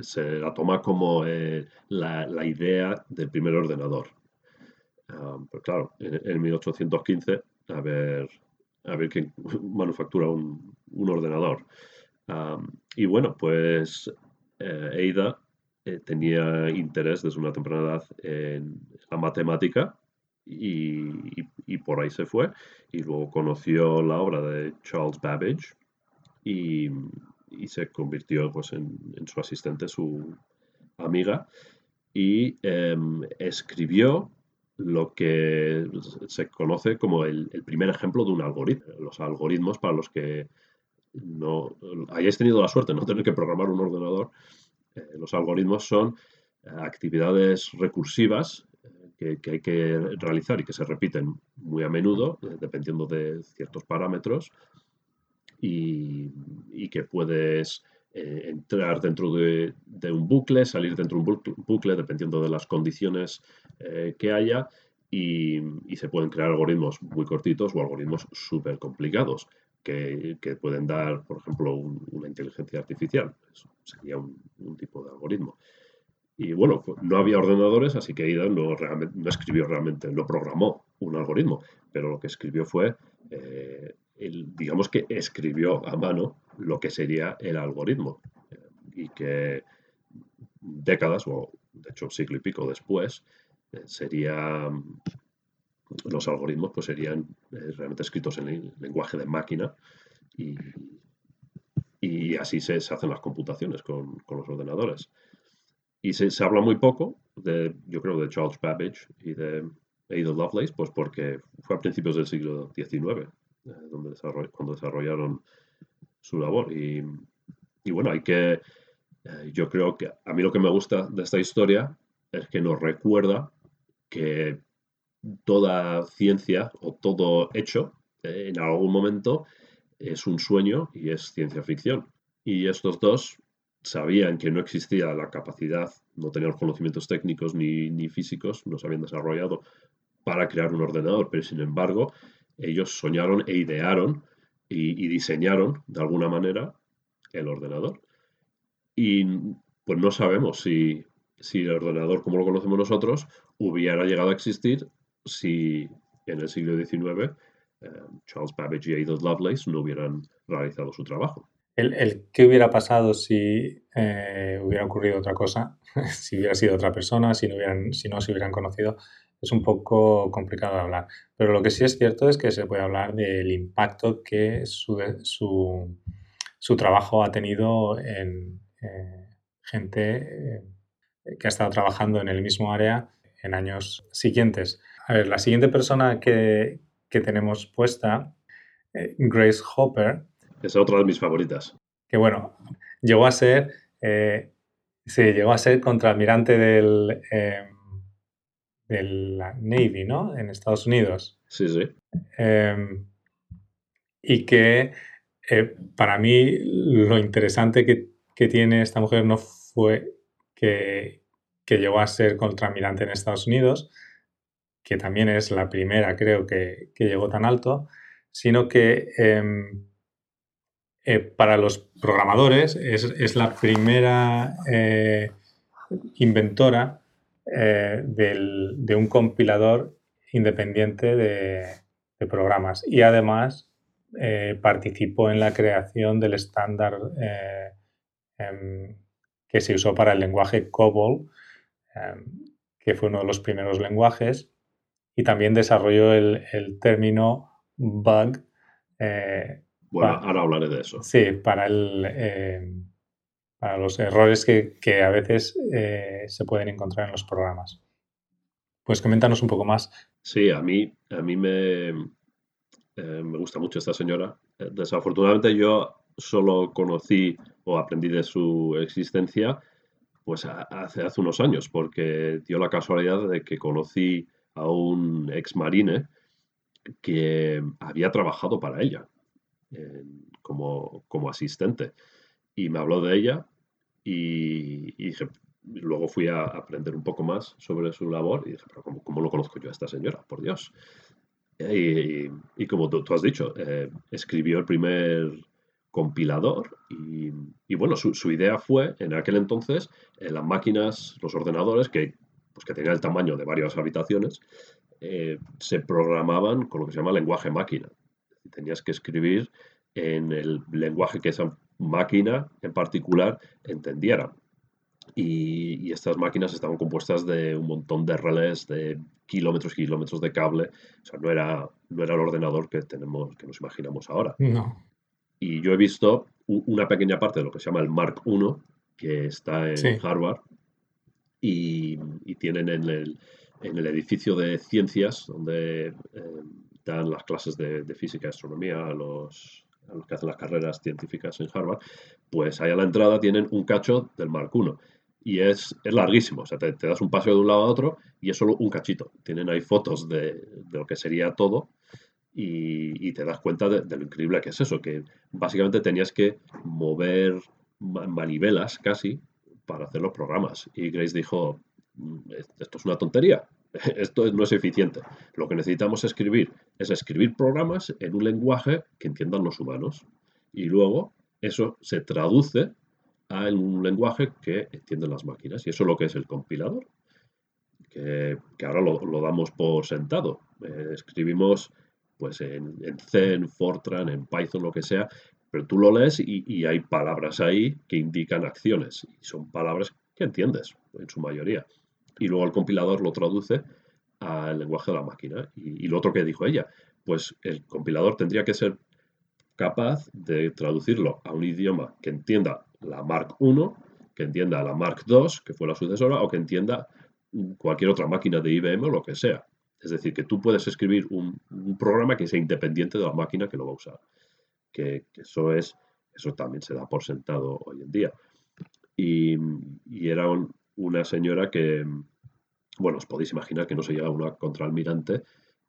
se la toma como eh, la, la idea del primer ordenador. Ah, pero claro, en, en 1815, a ver, a ver quién manufactura un, un ordenador. Ah, y bueno, pues eh, Ada eh, tenía interés desde una temprana edad en la matemática y, por ahí se fue. Y luego conoció la obra de Charles Babbage y, y se convirtió pues, en, su asistente, su amiga. y em, escribió lo que se conoce como el, primer ejemplo de un algoritmo. Los algoritmos para los que no hayáis tenido la suerte de no tener que programar un ordenador, eh, los algoritmos son actividades recursivas eh, que, hay que realizar y que se repiten muy a menudo, dependiendo de ciertos parámetros, y, que puedes entrar dentro de, un bucle, salir dentro de un bucle, dependiendo de las condiciones que haya, y, se pueden crear algoritmos muy cortitos o algoritmos súper complicados que, pueden dar, por ejemplo, una inteligencia artificial. Sería un, tipo de algoritmo. Y bueno, pues, no había ordenadores, así que Ida no, realmente, no escribió realmente, no programó un algoritmo, pero lo que escribió fue, eh, digamos que escribió a mano lo que sería el algoritmo. Eh, y que décadas, o de hecho un siglo y pico después, eh, sería los algoritmos pues serían eh, realmente escritos en lenguaje de máquina y, así se, hacen las computaciones con, los ordenadores. Y se, habla muy poco, de, yo creo, de Charles Babbage y de Ada Lovelace, pues porque fue a principios del siglo XIX eh, donde cuando desarrollaron su labor. Y, bueno, hay que, eh, yo creo que a mí lo que me gusta de esta historia es que nos recuerda que toda ciencia o todo hecho eh, en algún momento es un sueño y es ciencia ficción. Y estos dos sabían que no existía la capacidad, no tenían los conocimientos técnicos ni, físicos, no se habían desarrollado para crear un ordenador, pero sin embargo ellos soñaron e idearon y, diseñaron de alguna manera el ordenador. Y pues no sabemos si, si el ordenador como lo conocemos nosotros hubiera llegado a existir si en el siglo XIX eh, Charles Babbage y Ada Lovelace no hubieran realizado su trabajo. El, qué hubiera pasado si eh, hubiera ocurrido otra cosa, si hubiera sido otra persona, si no, hubieran, si no se hubieran conocido, es un poco complicado de hablar. Pero lo que sí es cierto es que se puede hablar del impacto que su, su, su trabajo ha tenido en eh, gente que ha estado trabajando en el mismo área en años siguientes. A ver, la siguiente persona que, tenemos puesta, eh, Grace Hopper. Es otra de mis favoritas. Que bueno, llegó a ser, eh, llegó a ser contraalmirante del, em, de la Navy, ¿no? En Estados Unidos. Sí, sí. Em, y que eh, para mí lo interesante que, que, tiene esta mujer no fue que, que llegó a ser contraalmirante en Estados Unidos, que también es la primera, creo, que, llegó tan alto, sino que em, eh, para los programadores es, la primera eh, inventora eh, de un compilador independiente de, programas y además participó en la creación del estándar em, que se usó para el lenguaje COBOL, em, que fue uno de los primeros lenguajes y también desarrolló el, término bug. Bueno, ahora hablaré de eso. Sí, para, el, eh, para los errores que, a veces eh, se pueden encontrar en los programas. Pues coméntanos un poco más. Sí, a mí, a mí me, me gusta mucho esta señora. Desafortunadamente yo solo conocí o aprendí de su existencia pues hace, hace unos años, porque dio la casualidad de que conocí a un ex marine que había trabajado para ella como, como, asistente. Y me habló de ella y, luego fui a aprender un poco más sobre su labor y dije, pero ¿cómo, lo conozco yo a esta señora? Por Dios. Y, como tú, has dicho, eh, escribió el primer compilador y, bueno, su, idea fue en aquel entonces en eh, las máquinas, los ordenadores que pues que tenía el tamaño de varias habitaciones, eh, se programaban con lo que se llama lenguaje máquina. Tenías que escribir en el lenguaje que esa máquina en particular entendiera. Y, estas máquinas estaban compuestas de un montón de relés, de kilómetros y kilómetros de cable. O sea, no era, no era el ordenador que tenemos, que nos imaginamos ahora. No. Y yo he visto una pequeña parte de lo que se llama el Mark I, que está en Harvard, y, tienen en el, en el, edificio de ciencias, donde eh, dan las clases de, física y astronomía a los, que hacen las carreras científicas en Harvard, pues ahí a la entrada tienen un cacho del Mark I y es, es larguísimo. O sea, te, das un paseo de un lado a otro y es solo un cachito. Tienen ahí fotos de, de lo que sería todo y, te das cuenta de, lo increíble que es eso, que básicamente tenías que mover manivelas casi para hacer los programas. Y Grace dijo, mm, esto es una tontería, esto no es eficiente. Lo que necesitamos escribir es escribir programas en un lenguaje que entiendan los humanos. Y luego eso se traduce a un lenguaje que entienden las máquinas. Y eso es lo que es el compilador, que, ahora lo, damos por sentado. Eh, escribimos pues en, en, C, en Fortran, en Python, lo que sea, pero tú lo lees y, hay palabras ahí que indican acciones. Y son palabras que entiendes, en su mayoría. Y luego el compilador lo traduce al lenguaje de la máquina. Y, lo otro que dijo ella, pues el compilador tendría que ser capaz de traducirlo a un idioma que entienda la Mark I, que entienda la Mark II, que fue la sucesora, o que entienda cualquier otra máquina de IBM o lo que sea. Es decir, que tú puedes escribir un, programa que sea independiente de la máquina que lo va a usar. Que, eso es, eso también se da por sentado hoy en día. Y, era una señora que, bueno, os podéis imaginar que no se lleva una contraalmirante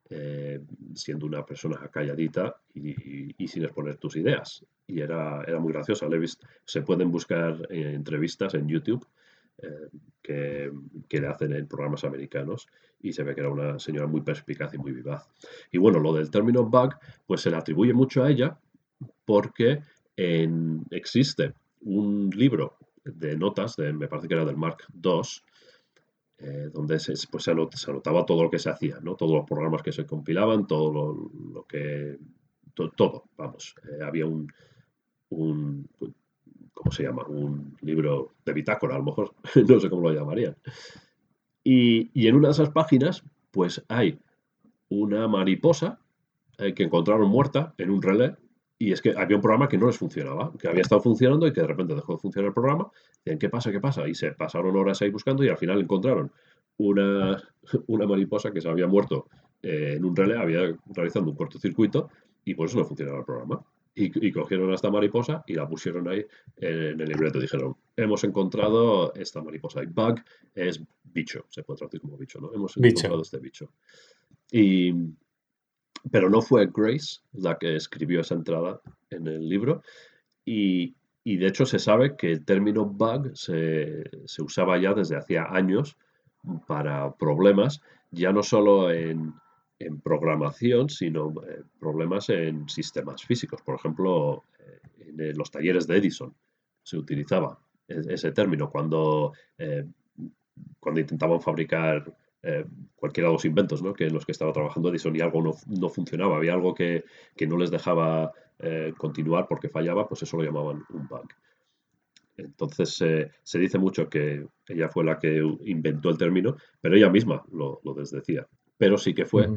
eh, siendo una persona calladita y, sin exponer tus ideas. Y era, era muy graciosa. se pueden buscar eh, entrevistas en YouTube eh, que, que, le hacen en programas americanos y se ve que era una señora muy perspicaz y muy vivaz. Y bueno, lo del término bug, pues se le atribuye mucho a ella porque existe un libro de notas, de, me parece que era del Mark II, eh, donde se, pues se, anotaba todo lo que se hacía, ¿no? todos los programas que se compilaban, todo lo, que... todo, vamos. Eh, había un, ¿cómo se llama? Un libro de bitácora, a lo mejor, no sé cómo lo llamarían. Y, y, en una de esas páginas, pues hay una mariposa eh, que encontraron muerta en un relé y es que había un programa que no les funcionaba, que había estado funcionando y que de repente dejó de funcionar el programa. Decían, ¿qué pasa? ¿Qué pasa? Y se pasaron horas ahí buscando y al final encontraron una, una mariposa que se había muerto eh, en un relé, había realizando un cortocircuito y por eso no funcionaba el programa. Y, cogieron a esta mariposa y la pusieron ahí en el libreto. Dijeron, hemos encontrado esta mariposa. Y bug es bicho, se puede traducir como bicho, ¿no? Hemos encontrado este bicho. Y, pero no fue Grace la que escribió esa entrada en el libro. Y, de hecho se sabe que el término bug se, usaba ya desde hacía años para problemas, ya no solo en, programación, sino eh, problemas en sistemas físicos. Por ejemplo, eh, en los talleres de Edison se utilizaba ese término cuando, eh, cuando intentaban fabricar eh, cualquiera de los inventos ¿no? que en los que estaba trabajando Edison y algo no, funcionaba, había algo que, no les dejaba eh, continuar porque fallaba, pues eso lo llamaban un bug. Entonces se dice mucho que ella fue la que inventó el término, pero ella misma lo, lo desdecía. Pero sí que fue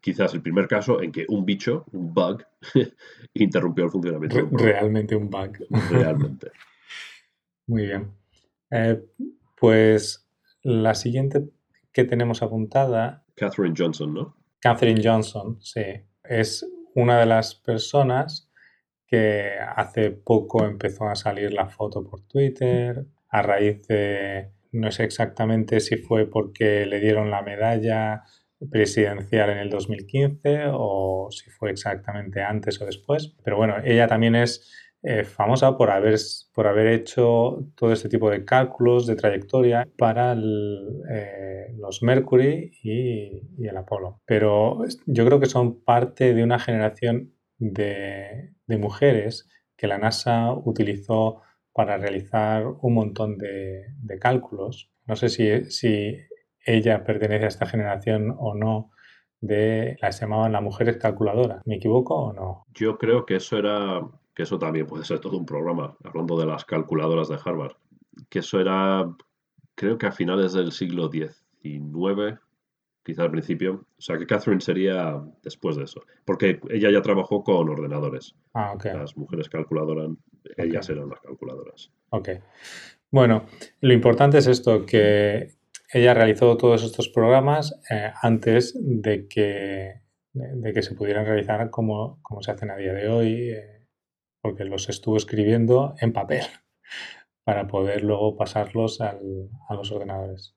quizás el primer caso en que un bicho, un bug, interrumpió el funcionamiento. realmente un bug. Realmente. Muy bien. Eh, pues la siguiente que tenemos apuntada. Catherine Johnson, ¿no? Catherine Johnson, sí. Es una de las personas que hace poco empezó a salir la foto por Twitter a raíz de, no sé exactamente si fue porque le dieron la medalla presidencial en el 2015 o si fue exactamente antes o después. Pero bueno, ella también es eh, famosa por haber, por haber hecho todo este tipo de cálculos de trayectoria para eh, los Mercury y, el Apolo. Pero yo creo que son parte de una generación de, mujeres que la NASA utilizó para realizar un montón de, cálculos. No sé si, ella pertenece a esta generación o no, de las llamaban las mujeres calculadoras. ¿Me equivoco o no? Yo creo que eso era que eso también puede ser todo un programa, hablando de las calculadoras de Harvard, que eso era, creo que a finales del siglo XIX, quizá al principio, o sea que Catherine sería después de eso, porque ella ya trabajó con ordenadores. Ah, okay. Las mujeres calculadoras, ellas eran las calculadoras. Ok. Bueno, lo importante es esto, que, ella realizó todos estos programas eh, antes de que, de, que se pudieran realizar como, como, se hacen a día de hoy, eh, porque los estuvo escribiendo en papel para poder luego pasarlos al, a los ordenadores.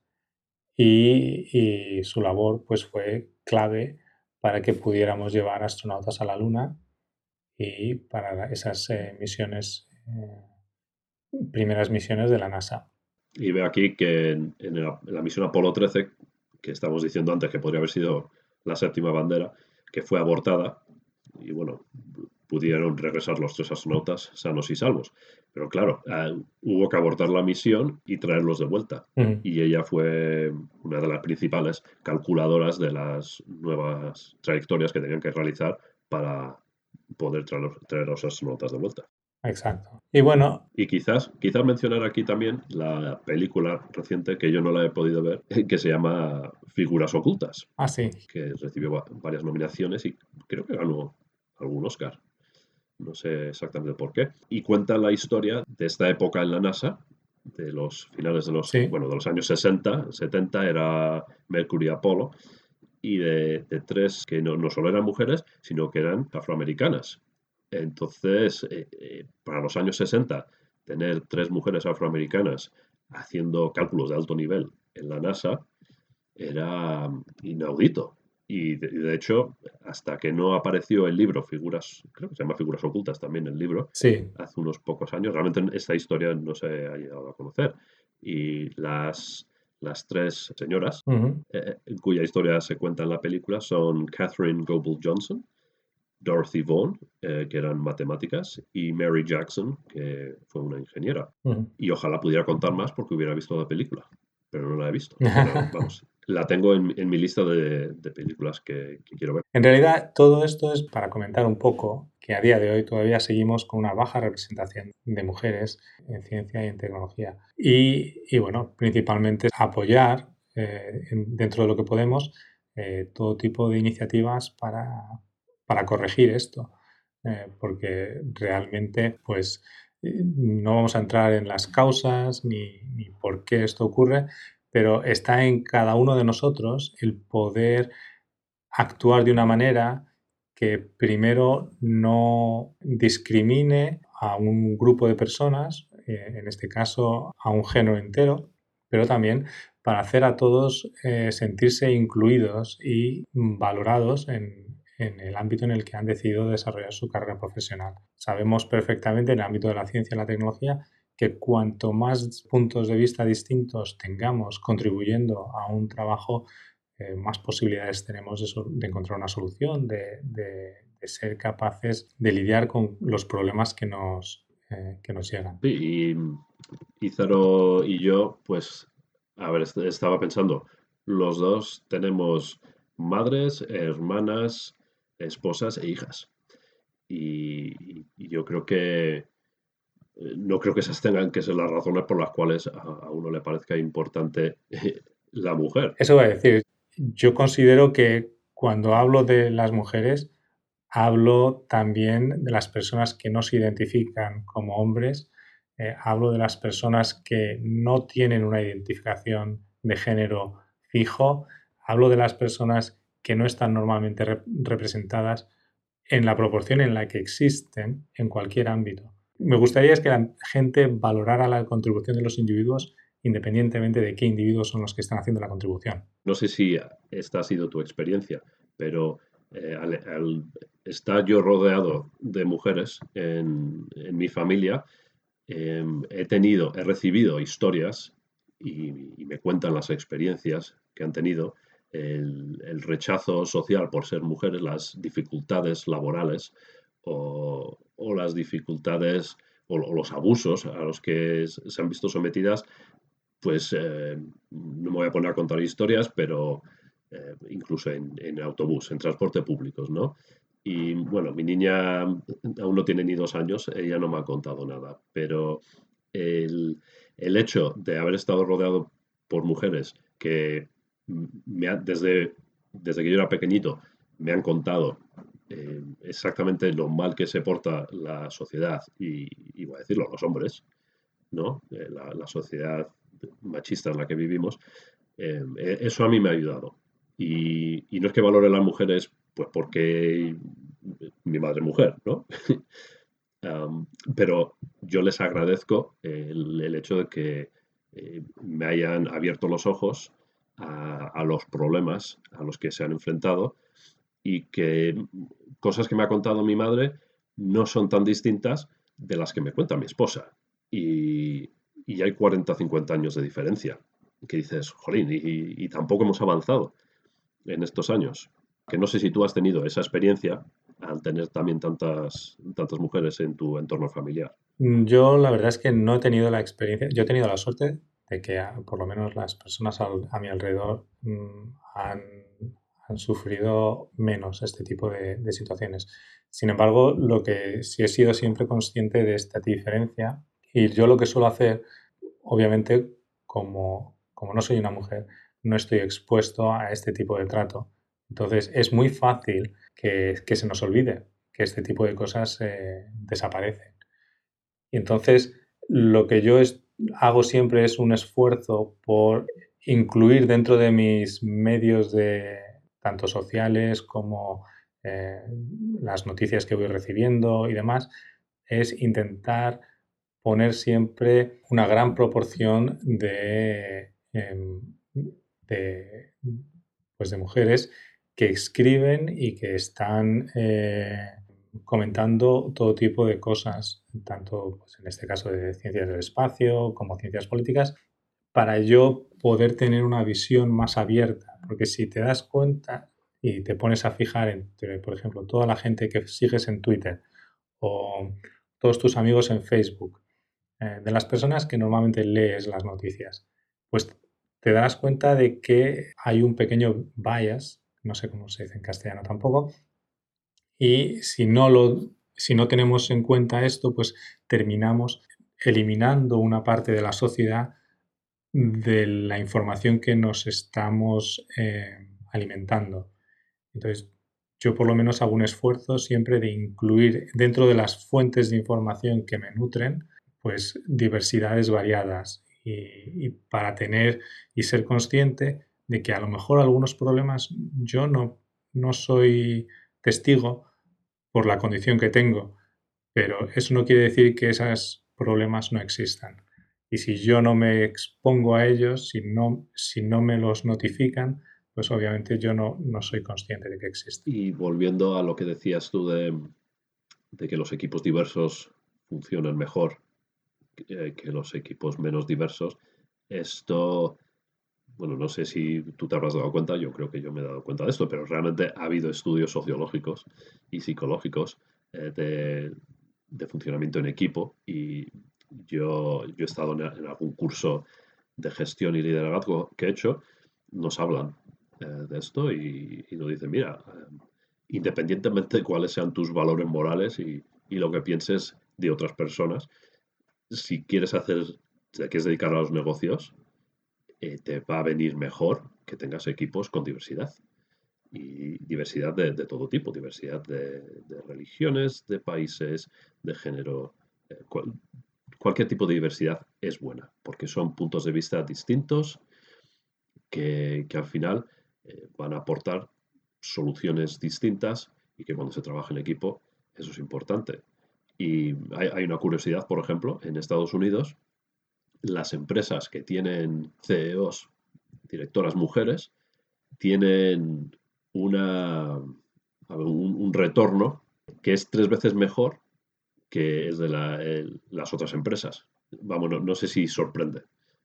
Y, su labor pues, fue clave para que pudiéramos llevar astronautas a la Luna y para esas eh, misiones, primeras misiones de la NASA. Y veo aquí que en, la, misión Apolo 13, que estamos diciendo antes que podría haber sido la séptima bandera, que fue abortada, y bueno, pudieron regresar los tres astronautas sanos y salvos. Pero claro, eh, hubo que abortar la misión y traerlos de vuelta. Y ella fue una de las principales calculadoras de las nuevas trayectorias que tenían que realizar para poder traer, traer a los astronautas de vuelta. Exacto. Y bueno. Y quizás, quizás mencionar aquí también la película reciente que yo no la he podido ver, que se llama Figuras Ocultas. Ah, sí. Que recibió varias nominaciones y creo que ganó algún Oscar. No sé exactamente por qué. Y cuenta la historia de esta época en la NASA, de los finales de los, bueno, de los años 60, 70 era Mercury Apollo, y de, tres que no, no solo eran mujeres, sino que eran afroamericanas entonces, eh, eh, para los años 60, tener tres mujeres afroamericanas haciendo cálculos de alto nivel en la NASA era inaudito. Y de, hecho, hasta que no apareció el libro Figuras, creo que se llama Figuras Ocultas también el libro, sí. hace unos pocos años, realmente esta historia no se ha llegado a conocer. Y las, las tres señoras, eh, cuya historia se cuenta en la película, son Catherine Goble Johnson, Dorothy Vaughan, eh, que eran matemáticas, y Mary Jackson, que fue una ingeniera. Y ojalá pudiera contar más porque hubiera visto la película, pero no la he visto. vamos, la tengo en, mi lista de, películas que, quiero ver. En realidad, todo esto es para comentar un poco que a día de hoy todavía seguimos con una baja representación de mujeres en ciencia y en tecnología. Y, bueno, principalmente apoyar eh, dentro de lo que podemos eh, todo tipo de iniciativas para, para corregir esto, eh, porque realmente pues no vamos a entrar en las causas ni, por qué esto ocurre, pero está en cada uno de nosotros el poder actuar de una manera que primero no discrimine a un grupo de personas, eh, en este caso a un género entero, pero también para hacer a todos eh, sentirse incluidos y valorados en, en el ámbito en el que han decidido desarrollar su carrera profesional. Sabemos perfectamente en el ámbito de la ciencia y la tecnología que cuanto más puntos de vista distintos tengamos contribuyendo a un trabajo, eh, más posibilidades tenemos de, encontrar una solución, de, ser capaces de lidiar con los problemas que nos, eh, que nos llegan. Sí, y Izaro y yo, pues, a ver, estaba pensando, los dos tenemos madres, hermanas, esposas e hijas. Y, yo creo que no creo que esas tengan que ser las razones por las cuales a, uno le parezca importante la mujer. Eso va a decir, yo considero que cuando hablo de las mujeres, hablo también de las personas que no se identifican como hombres, eh, hablo de las personas que no tienen una identificación de género fijo, hablo de las personas que no están normalmente representadas en la proporción en la que existen en cualquier ámbito. Me gustaría es que la gente valorara la contribución de los individuos independientemente de qué individuos son los que están haciendo la contribución. No sé si esta ha sido tu experiencia, pero eh, al, estar yo rodeado de mujeres en, mi familia, em, he tenido, he recibido historias y, y, me cuentan las experiencias que han tenido el, rechazo social por ser mujeres, las dificultades laborales o, las dificultades o, los abusos a los que se han visto sometidas, pues eh, no me voy a poner a contar historias, pero eh, incluso en, autobús, en transporte públicos, ¿no? Y bueno, mi niña aún no tiene ni dos años, ella no me ha contado nada, pero el, el hecho de haber estado rodeado por mujeres que desde, desde que yo era pequeñito me han contado eh, exactamente lo mal que se porta la sociedad y, voy a decirlo, los hombres, ¿no? Eh, la, sociedad machista en la que vivimos, Eh, eso a mí me ha ayudado. Y, no es que valore las mujeres, pues porque mi madre es mujer, ¿no? pero yo les agradezco el, hecho de que me hayan abierto los ojos a, los problemas a los que se han enfrentado y que cosas que me ha contado mi madre no son tan distintas de las que me cuenta mi esposa. Y, hay 40, 50 años de diferencia. Que dices, jolín, y, tampoco hemos avanzado en estos años. Que no sé si tú has tenido esa experiencia al tener también tantas, tantas mujeres en tu entorno familiar. Yo la verdad es que no he tenido la experiencia, yo he tenido la suerte de que por lo menos las personas a mi alrededor mm, han, sufrido menos este tipo de, situaciones. Sin embargo, lo que sí he sido siempre consciente de esta diferencia y yo lo que suelo hacer, obviamente, como, como no soy una mujer, no estoy expuesto a este tipo de trato. Entonces, es muy fácil que, que se nos olvide que este tipo de cosas eh, desaparecen. Y entonces, lo que yo hago siempre es un esfuerzo por incluir dentro de mis medios de tanto sociales como eh, las noticias que voy recibiendo y demás, es intentar poner siempre una gran proporción de, em, pues de mujeres que escriben y que están eh, comentando todo tipo de cosas, tanto pues, en este caso de ciencias del espacio como ciencias políticas, para yo poder tener una visión más abierta. Porque si te das cuenta y te pones a fijar entre, por ejemplo, toda la gente que sigues en Twitter o todos tus amigos en Facebook, eh, de las personas que normalmente lees las noticias, pues te darás cuenta de que hay un pequeño bias, no sé cómo se dice en castellano tampoco, y si no, lo, si no tenemos en cuenta esto, pues terminamos eliminando una parte de la sociedad de la información que nos estamos eh, alimentando. Entonces, yo por lo menos hago un esfuerzo siempre de incluir dentro de las fuentes de información que me nutren, pues diversidades variadas y, y para tener y ser consciente de que a lo mejor algunos problemas yo no, no soy testigo, por la condición que tengo, pero eso no quiere decir que esos problemas no existan. Y si yo no me expongo a ellos, si no, si no me los notifican, pues obviamente yo no, no soy consciente de que existen. Y volviendo a lo que decías tú de, que los equipos diversos funcionan mejor que, que los equipos menos diversos, esto bueno, no sé si tú te habrás dado cuenta, yo creo que yo me he dado cuenta de esto, pero realmente ha habido estudios sociológicos y psicológicos eh, de, funcionamiento en equipo y yo, he estado en, algún curso de gestión y liderazgo que he hecho, nos hablan eh, de esto y, nos dicen, mira, eh, independientemente de cuáles sean tus valores morales y, lo que pienses de otras personas, si quieres hacer, te quieres dedicar a los negocios, eh, te va a venir mejor que tengas equipos con diversidad. Y diversidad de, todo tipo, diversidad de, religiones, de países, de género. Cualquier tipo de diversidad es buena, porque son puntos de vista distintos que, al final eh, van a aportar soluciones distintas y que cuando se trabaja en equipo eso es importante. Y hay una curiosidad, por ejemplo, en Estados Unidos las empresas que tienen CEOs, directoras mujeres, tienen una, un, retorno que es tres veces mejor que es de las otras empresas. Vamos, no, sé si sorprende,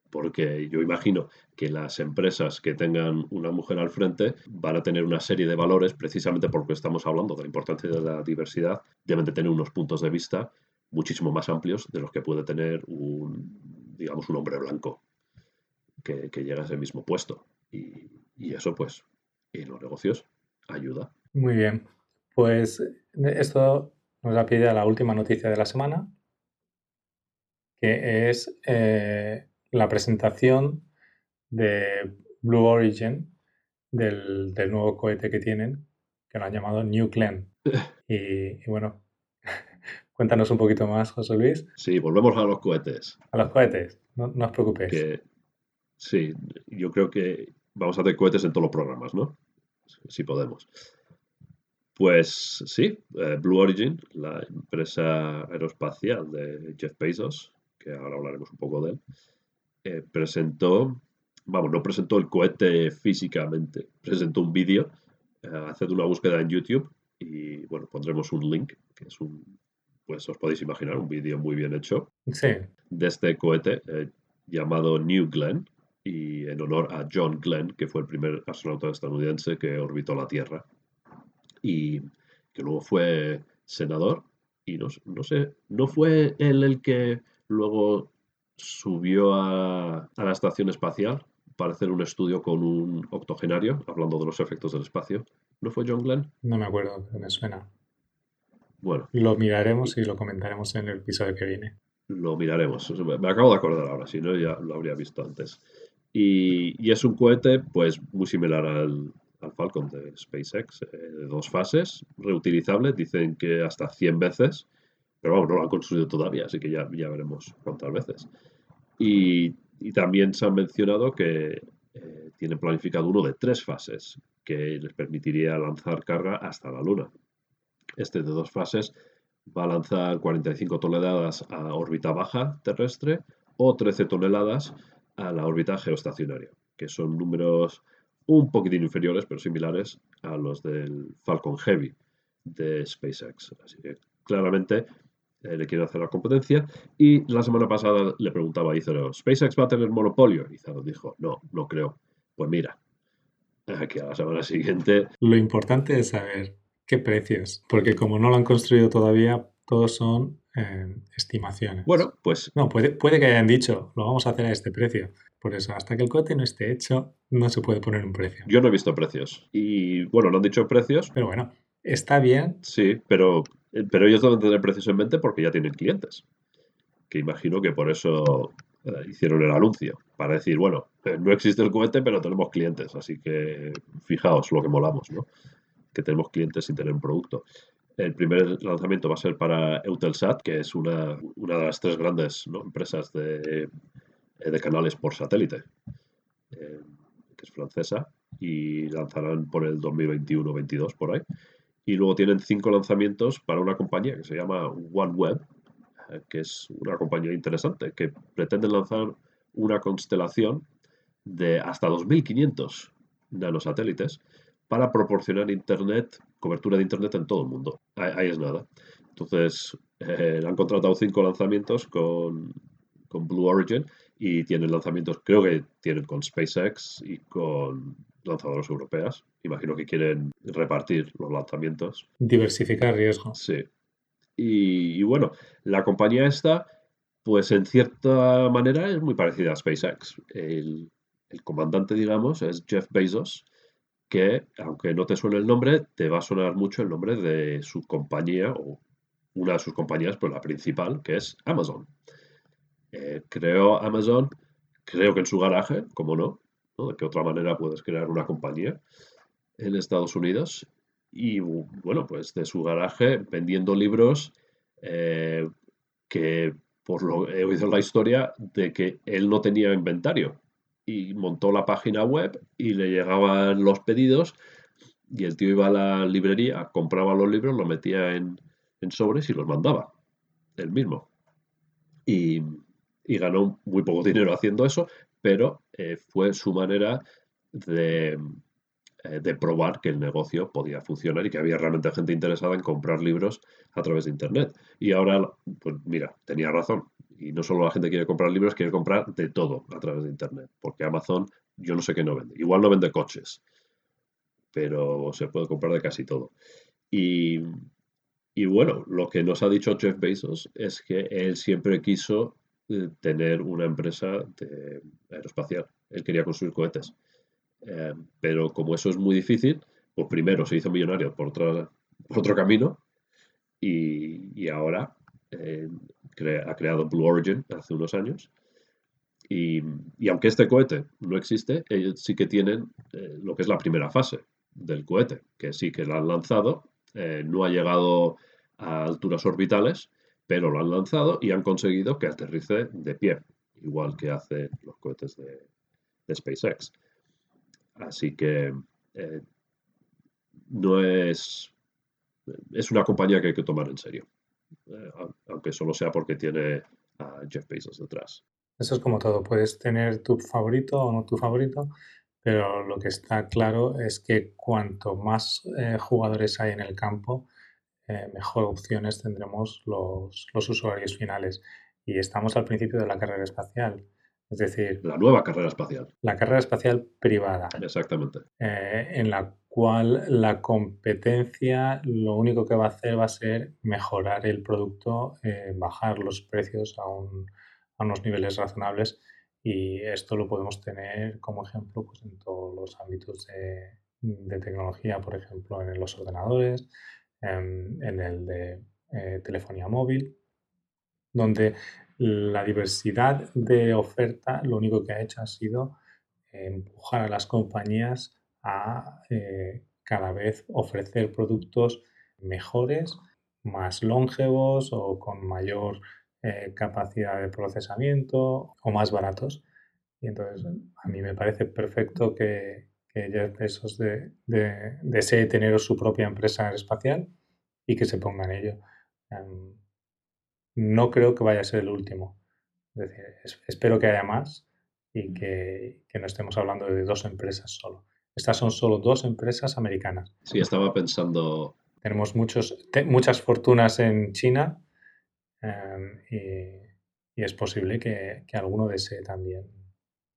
porque yo imagino que las empresas que tengan una mujer al frente van a tener una serie de valores, precisamente porque estamos hablando de la importancia de la diversidad, deben de tener unos puntos de vista muchísimo más amplios de los que puede tener un, digamos, un hombre blanco que, llega a ese mismo puesto. Y, eso, pues, en los negocios ayuda. Muy bien. Pues esto nos da pie a la última noticia de la semana, que es eh, la presentación de Blue Origin, del, nuevo cohete que tienen, que lo han llamado New Glenn. y bueno, Cuéntanos un poquito más, José Luis. Sí, volvemos a los cohetes. A los cohetes, no, os preocupéis. Que, Sí, yo creo que vamos a hacer cohetes en todos los programas, ¿no? Si podemos. Pues sí, eh, Blue Origin, la empresa aeroespacial de Jeff Bezos, que ahora hablaremos un poco de él, eh, presentó, vamos, no presentó el cohete físicamente, presentó un vídeo, eh, haced una búsqueda en YouTube y bueno, pondremos un link, que es un, pues os podéis imaginar, un vídeo muy bien hecho Sí, de este cohete llamado New Glenn y en honor a John Glenn, que fue el primer astronauta estadounidense que orbitó la Tierra y que luego fue senador y no, no sé, ¿no fue él el que luego subió a, a la estación espacial para hacer un estudio con un octogenario, hablando de los efectos del espacio? ¿No fue John Glenn? no me acuerdo, me suena. Bueno, Lo miraremos y lo comentaremos en el episodio que viene. Lo miraremos. Me acabo de acordar ahora, si no ya lo habría visto antes. Y, y es un cohete, pues, muy similar al, al Falcon de SpaceX, eh, de dos fases, reutilizable, dicen que hasta 100 veces, pero vamos, no lo han construido todavía, así que ya, ya veremos cuántas veces. Y, y también se ha mencionado que eh, tienen planificado uno de tres fases, que les permitiría lanzar carga hasta la Luna. Este de dos fases va a lanzar 45 toneladas a órbita baja terrestre o 13 toneladas a la órbita geoestacionaria, que son números un poquitín inferiores, pero similares a los del Falcon Heavy de SpaceX. Así que claramente eh, le quieren hacer la competencia. Y la semana pasada le preguntaba a Izaro, ¿SpaceX va a tener monopolio? Y dijo, no, no creo. Pues mira, aquí a la semana siguiente Lo importante es saber qué precios, porque como no lo han construido todavía, todos son eh, estimaciones. Bueno, pues No, puede, puede que hayan dicho, lo vamos a hacer a este precio. Por eso, hasta que el cohete no esté hecho, no se puede poner un precio. yo no he visto precios. Y bueno, no han dicho precios, Pero bueno, está bien. sí, pero, pero ellos deben tener precios en mente porque ya tienen clientes. Que imagino que por eso eh, hicieron el anuncio. Para decir, bueno, eh, no existe el cohete, pero tenemos clientes. Así que fijaos lo que molamos, ¿no? Que tenemos clientes sin tener un producto. El primer lanzamiento va a ser para Eutelsat, que es una, una de las tres grandes empresas de, eh, de canales por satélite, eh, que es francesa, y lanzarán por el 2021-22 por ahí. Y luego tienen cinco lanzamientos para una compañía que se llama OneWeb, eh, que es una compañía interesante, que pretende lanzar una constelación de hasta 2.500 nanosatélites para proporcionar internet, cobertura de internet en todo el mundo. Ahí, ahí es nada. Entonces, eh, han contratado cinco lanzamientos con, con Blue Origin y tienen lanzamientos, creo que tienen con SpaceX y con lanzadoras europeas. Imagino que quieren repartir los lanzamientos. Diversificar riesgos. Sí. Y, y bueno, la compañía esta, pues en cierta manera es muy parecida a SpaceX. El, el comandante, digamos, es Jeff Bezos, que aunque no te suene el nombre, te va a sonar mucho el nombre de su compañía o una de sus compañías, pues la principal, que es Amazon. Eh, creó Amazon, creo que en su garaje, como no. ¿De qué otra manera puedes crear una compañía en Estados Unidos? Y bueno, pues de su garaje vendiendo libros eh, que por lo he oído la historia de que él no tenía inventario y montó la página web y le llegaban los pedidos y el tío iba a la librería, compraba los libros, los metía en, sobres y los mandaba él mismo. Y, y ganó muy poco dinero haciendo eso, pero eh, fue su manera de, eh, de probar que el negocio podía funcionar y que había realmente gente interesada en comprar libros a través de Internet. Y ahora, pues mira, tenía razón. Y no solo la gente quiere comprar libros, quiere comprar de todo a través de Internet. Porque Amazon, yo no sé qué no vende. Igual no vende coches, pero se puede comprar de casi todo. Y, y bueno, lo que nos ha dicho Jeff Bezos es que él siempre quiso eh, tener una empresa de aeroespacial. Él quería construir cohetes. Eh, pero como eso es muy difícil, pues primero se hizo millonario por, otra, por otro camino y, ahora eh, ha creado Blue Origin hace unos años. Y, aunque este cohete no existe, ellos sí que tienen eh, lo que es la primera fase del cohete, que sí que lo han lanzado, no ha llegado a alturas orbitales, pero lo han lanzado y han conseguido que aterrice de pie, igual que hacen los cohetes de, SpaceX. Así que eh, no es, es una compañía que hay que tomar en serio, eh, aunque solo sea porque tiene a Jeff Bezos detrás. Eso es como todo, puedes tener tu favorito o no tu favorito, pero lo que está claro es que cuanto más eh, jugadores hay en el campo, mejor opciones tendremos los, los usuarios finales. Y estamos al principio de la carrera espacial. Es decir, la nueva carrera espacial. La carrera espacial privada. Exactamente. Eh, en la cual la competencia lo único que va a hacer va a ser mejorar el producto, eh, bajar los precios a, a, unos niveles razonables y esto lo podemos tener como ejemplo pues, en todos los ámbitos de, de tecnología, por ejemplo, en los ordenadores, en, en el de eh, telefonía móvil, donde la diversidad de oferta lo único que ha hecho ha sido empujar a las compañías a eh, cada vez ofrecer productos mejores, más longevos o con mayor eh, capacidad de procesamiento o más baratos. Y entonces a mí me parece perfecto que, que Jeff Bezos de, desee tener su propia empresa espacial y que se ponga en ello. Em, no creo que vaya a ser el último. Es decir, espero que haya más y que, no estemos hablando de dos empresas solo. Estas son solo dos empresas americanas. Sí, estaba pensando. Tenemos muchos, muchas fortunas en China em, y, es posible que, que alguno desee también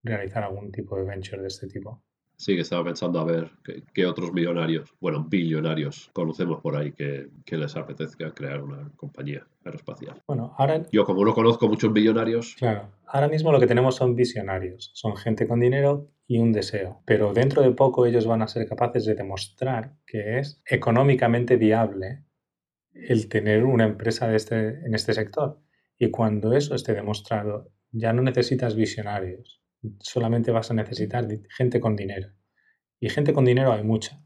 realizar algún tipo de venture de este tipo. Sí, que estaba pensando a ver qué, otros millonarios, bueno, billonarios conocemos por ahí que, les apetezca crear una compañía aeroespacial. Bueno, ahora... Yo como no conozco muchos billonarios... Claro, ahora mismo lo que tenemos son visionarios, son gente con dinero y un deseo, pero dentro de poco ellos van a ser capaces de demostrar que es económicamente viable el tener una empresa de este, en este sector. Y cuando eso esté demostrado, ya no necesitas visionarios, solamente vas a necesitar gente con dinero. Y gente con dinero hay mucha.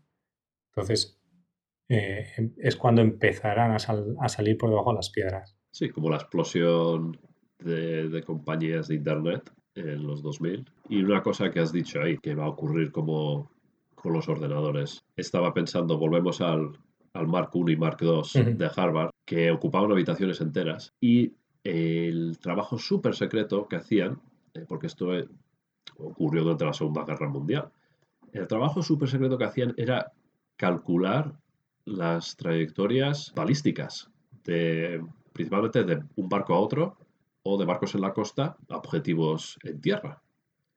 Entonces, eh, em, es cuando empezarán a, salir por debajo de las piedras. Sí, como la explosión de, compañías de Internet en los 2000. Y una cosa que has dicho ahí, que va a ocurrir como con los ordenadores. Estaba pensando, volvemos al, al Mark I y Mark II de Harvard, que ocupaban habitaciones enteras. Y el trabajo súper secreto que hacían, eh, porque esto ocurrió durante la Segunda Guerra Mundial. El trabajo súper secreto que hacían era calcular las trayectorias balísticas, de, principalmente de un barco a otro o de barcos en la costa a objetivos en tierra.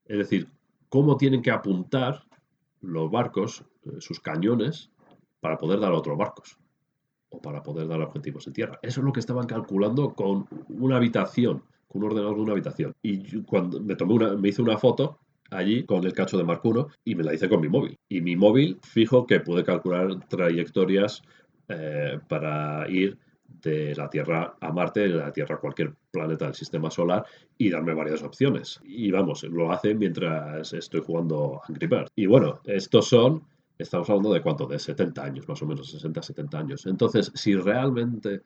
Es decir, cómo tienen que apuntar los barcos, eh, sus cañones, para poder dar a otros barcos o para poder dar objetivos en tierra. Eso es lo que estaban calculando con una habitación con un ordenador de una habitación. Y cuando me tomé una, me hice una foto allí con el cacho de Mark y me la hice con mi móvil. Y mi móvil, fijo que puede calcular trayectorias eh, para ir de la Tierra a Marte, de la Tierra a cualquier planeta del sistema solar y darme varias opciones. Y vamos, lo hace mientras estoy jugando Angry Birds. Y bueno, estos son, estamos hablando de cuánto, de 70 años, más o menos, 60, 70 años. Entonces, si realmente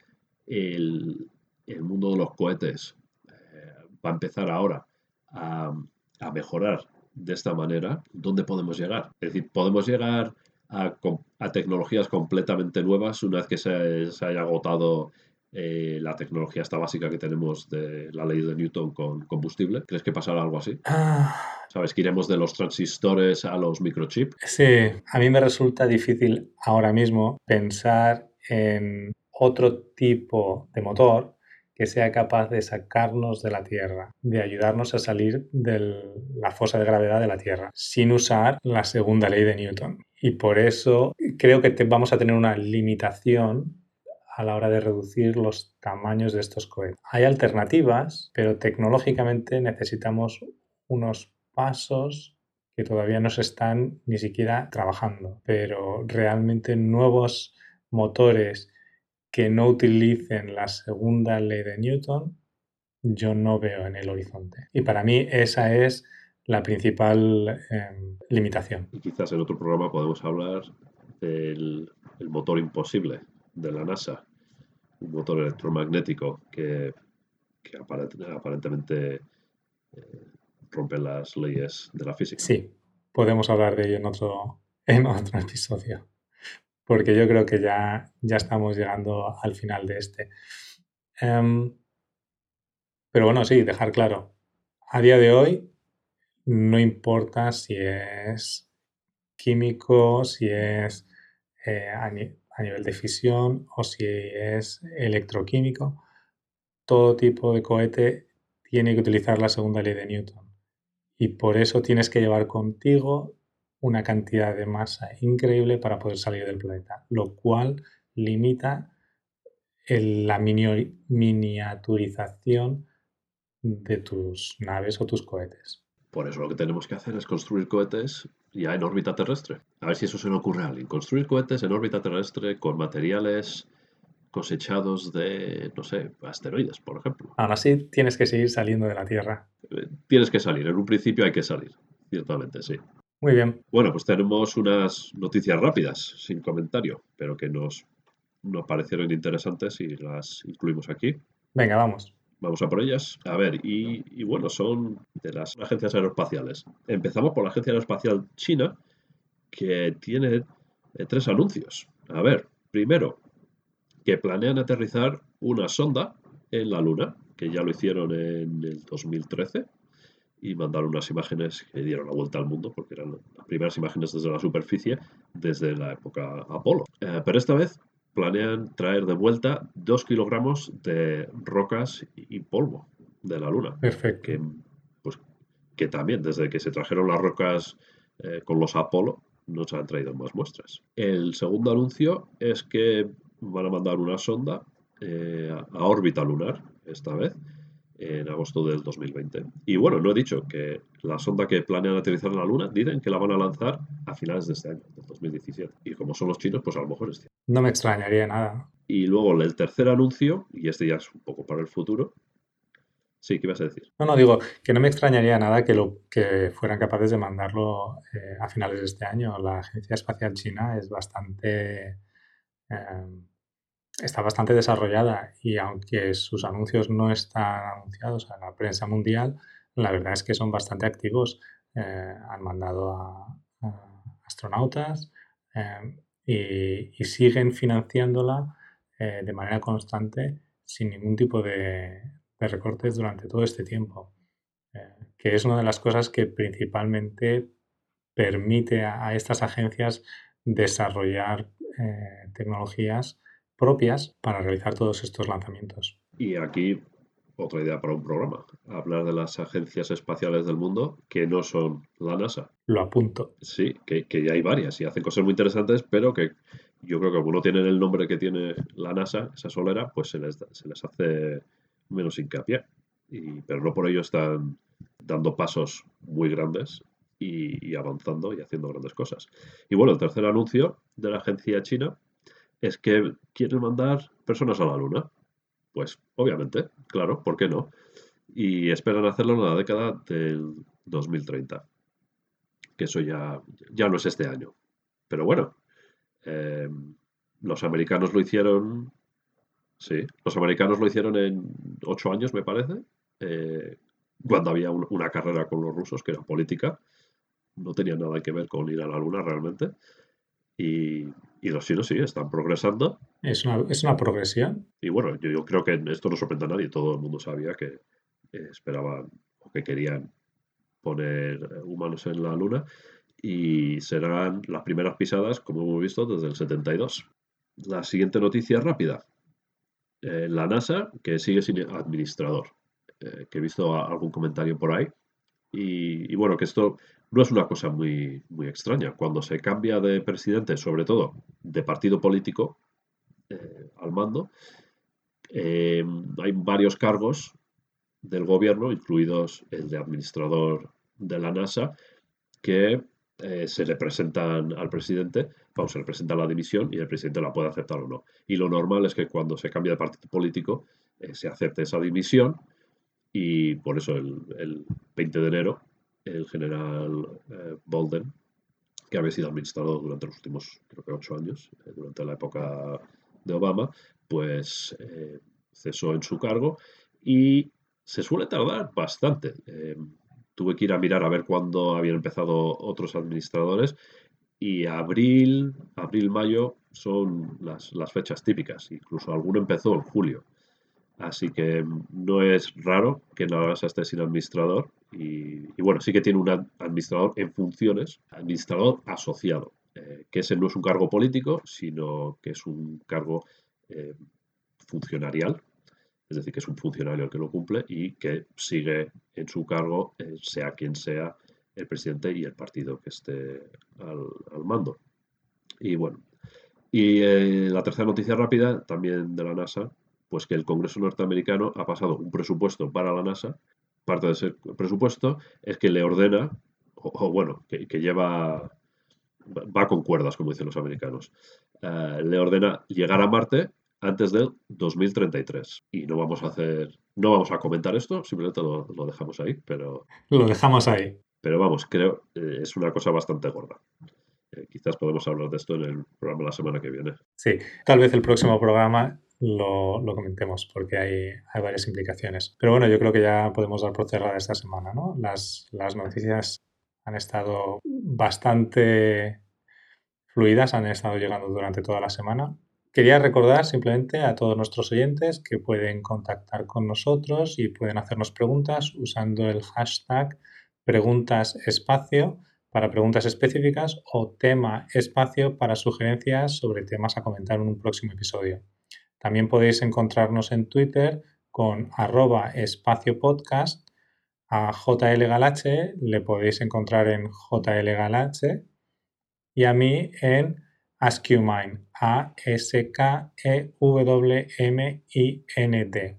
el, el mundo de los cohetes va a empezar ahora a, mejorar de esta manera, ¿dónde podemos llegar? Es decir, podemos llegar a, tecnologías completamente nuevas una vez que se, haya agotado eh, la tecnología esta básica que tenemos de la ley de Newton con combustible. ¿Crees que pasará algo así? Ah. ¿Sabes que iremos de los transistores a los microchips? Sí, a mí me resulta difícil ahora mismo pensar en otro tipo de motor que sea capaz de sacarnos de la Tierra, de ayudarnos a salir de la fosa de gravedad de la Tierra, sin usar la segunda ley de Newton. Y por eso creo que vamos a tener una limitación a la hora de reducir los tamaños de estos cohetes. Hay alternativas, pero tecnológicamente necesitamos unos pasos que todavía no se están ni siquiera trabajando, pero realmente nuevos motores que no utilicen la segunda ley de Newton, yo no veo en el horizonte. Y para mí esa es la principal em, limitación. Y quizás en otro programa podemos hablar del motor imposible de la NASA, un motor electromagnético que, aparentemente eh, rompen las leyes de la física. Sí, podemos hablar de ello en otro, en otro episodio, porque yo creo que ya, ya estamos llegando al final de este. Em, pero bueno, sí, dejar claro, a día de hoy no importa si es químico, si es eh, a, nivel de fisión o si es electroquímico, todo tipo de cohete tiene que utilizar la segunda ley de Newton. Y por eso tienes que llevar contigo una cantidad de masa increíble para poder salir del planeta, lo cual limita la miniaturización de tus naves o tus cohetes. Por eso lo que tenemos que hacer es construir cohetes ya en órbita terrestre. A ver si eso se le ocurre a alguien. Construir cohetes en órbita terrestre con materiales cosechados de, no sé, asteroides, por ejemplo. Aún así, tienes que seguir saliendo de la Tierra. Eh, tienes que salir. En un principio hay que salir. Ciertamente, sí. Muy bien. Bueno, pues tenemos unas noticias rápidas, sin comentario, pero que nos, nos parecieron interesantes y las incluimos aquí. Venga, vamos. Vamos a por ellas. A ver, y, bueno, son de las agencias aeroespaciales. Empezamos por la Agencia Aeroespacial China, que tiene eh, tres anuncios. A ver, primero, que planean aterrizar una sonda en la Luna, que ya lo hicieron en el 2013 y mandaron unas imágenes que dieron la vuelta al mundo, porque eran las primeras imágenes desde la superficie desde la época Apolo. Eh, pero esta vez planean traer de vuelta dos kilogramos de rocas y polvo de la Luna. Perfecto. Que, pues, que también, desde que se trajeron las rocas eh, con los Apolo, nos han traído más muestras. El segundo anuncio es que van a mandar una sonda eh, a órbita lunar, esta vez, en agosto del 2020. Y bueno, no he dicho que la sonda que planean aterrizar en la Luna, dicen que la van a lanzar a finales de este año, del 2017. Y como son los chinos, pues a lo mejor es cierto. No me extrañaría nada. Y luego el tercer anuncio, y este ya es un poco para el futuro. Sí, ¿qué ibas a decir? No, no, digo que no me extrañaría nada que, lo, que fueran capaces de mandarlo eh, a finales de este año. La Agencia Espacial China es bastante... Eh, está bastante desarrollada y aunque sus anuncios no están anunciados en la prensa mundial, la verdad es que son bastante activos. Eh, han mandado a, astronautas eh, y, siguen financiándola eh, de manera constante sin ningún tipo de, recortes durante todo este tiempo, que es una de las cosas que principalmente permite a estas agencias desarrollar tecnologías propias para realizar todos estos lanzamientos. Y aquí otra idea para un programa, hablar de las agencias espaciales del mundo que no son la NASA. Lo apunto. Sí, que, ya hay varias y hacen cosas muy interesantes, pero que yo creo que como no tienen el nombre que tiene la NASA, esa solera, pues se les, se les hace menos hincapié. Y, pero no por ello están dando pasos muy grandes y, y avanzando y haciendo grandes cosas. Y bueno, el tercer anuncio de la agencia china es que quieren mandar personas a la Luna. Pues obviamente, claro, ¿por qué no? Y esperan hacerlo en la década del 2030. Que eso ya, ya no es este año. Pero bueno, em, los americanos lo hicieron. Sí, los americanos lo hicieron en ocho años, me parece. Eh, cuando había una carrera con los rusos, que era política. No tenía nada que ver con ir a la luna realmente. Y, los chinos sí, están progresando. Es una, es una progresión. Y bueno, yo, creo que esto no sorprende a nadie. Todo el mundo sabía que esperaban o que querían poner humanos en la Luna. Y serán las primeras pisadas, como hemos visto, desde el 72. La siguiente noticia rápida. Eh, la NASA, que sigue sin administrador. Eh, que he visto algún comentario por ahí. Y, y, bueno, que esto no es una cosa muy, muy extraña. Cuando se cambia de presidente, sobre todo de partido político eh, al mando, eh, hay varios cargos del gobierno, incluidos el de administrador de la NASA, que eh, se le presentan al presidente, vamos, se le presenta la dimisión y el presidente la puede aceptar o no. Y lo normal es que cuando se cambia de partido político se acepte esa dimisión y por eso el, el 20 de enero el general eh, Bolden, que había sido administrador durante los últimos, creo que ocho años, eh, durante la época de Obama, pues eh, cesó en su cargo y se suele tardar bastante. tuve que ir a mirar a ver cuándo habían empezado otros administradores y abril, abril-mayo son las, las, fechas típicas, incluso alguno empezó en julio. Así que no es raro que NASA esté sin administrador y, bueno, sí que tiene un administrador en funciones, administrador asociado, eh, que ese no es un cargo político, sino que es un cargo eh, funcionarial, es decir, que es un funcionario el que lo cumple y que sigue en su cargo, eh, sea quien sea el presidente y el partido que esté al, mando. Y bueno, y la tercera noticia rápida, también de la NASA, pues que el Congreso norteamericano ha pasado un presupuesto para la NASA. Parte de ese presupuesto es que le ordena, o, bueno, que, lleva, va con cuerdas, como dicen los americanos, le ordena llegar a Marte antes del 2033. Y no vamos a hacer, no vamos a comentar esto, simplemente lo, dejamos ahí, pero... Lo dejamos ahí. Pero vamos, creo eh, es una cosa bastante gorda. Eh, quizás podemos hablar de esto en el programa la semana que viene. Sí, tal vez el próximo programa lo, comentemos porque hay, varias implicaciones. Pero bueno, yo creo que ya podemos dar por cerrada esta semana. Las, las noticias han estado bastante fluidas, han estado llegando durante toda la semana Quería recordar simplemente a todos nuestros oyentes que pueden contactar con nosotros y pueden hacernos preguntas usando el hashtag preguntas espacio para preguntas específicas o tema espacio para sugerencias sobre temas a comentar en un próximo episodio. También podéis encontrarnos en Twitter con arroba espacio podcast. A JL Galache le podéis encontrar en JL Galache y a mí en AskewMind, A-S-K-E-W-M-I-N-T.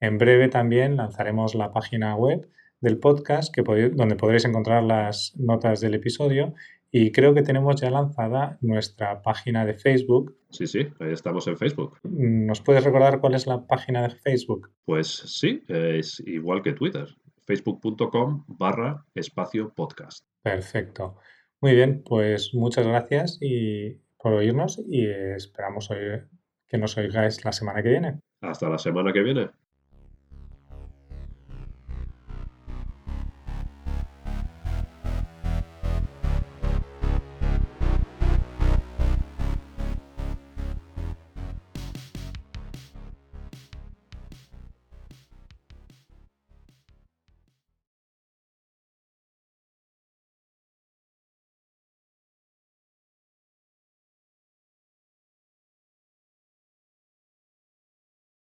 En breve también lanzaremos la página web del podcast donde podréis encontrar las notas del episodio y creo que tenemos ya lanzada nuestra página de Facebook. Sí, sí, ahí estamos en Facebook. ¿Nos puedes recordar cuál es la página de Facebook? Pues sí, es igual que Twitter, facebook.com barra espacio podcast. Perfecto. Muy bien, pues muchas gracias y por oírnos y esperamos oír, que nos oigáis la semana que viene. Hasta la semana que viene.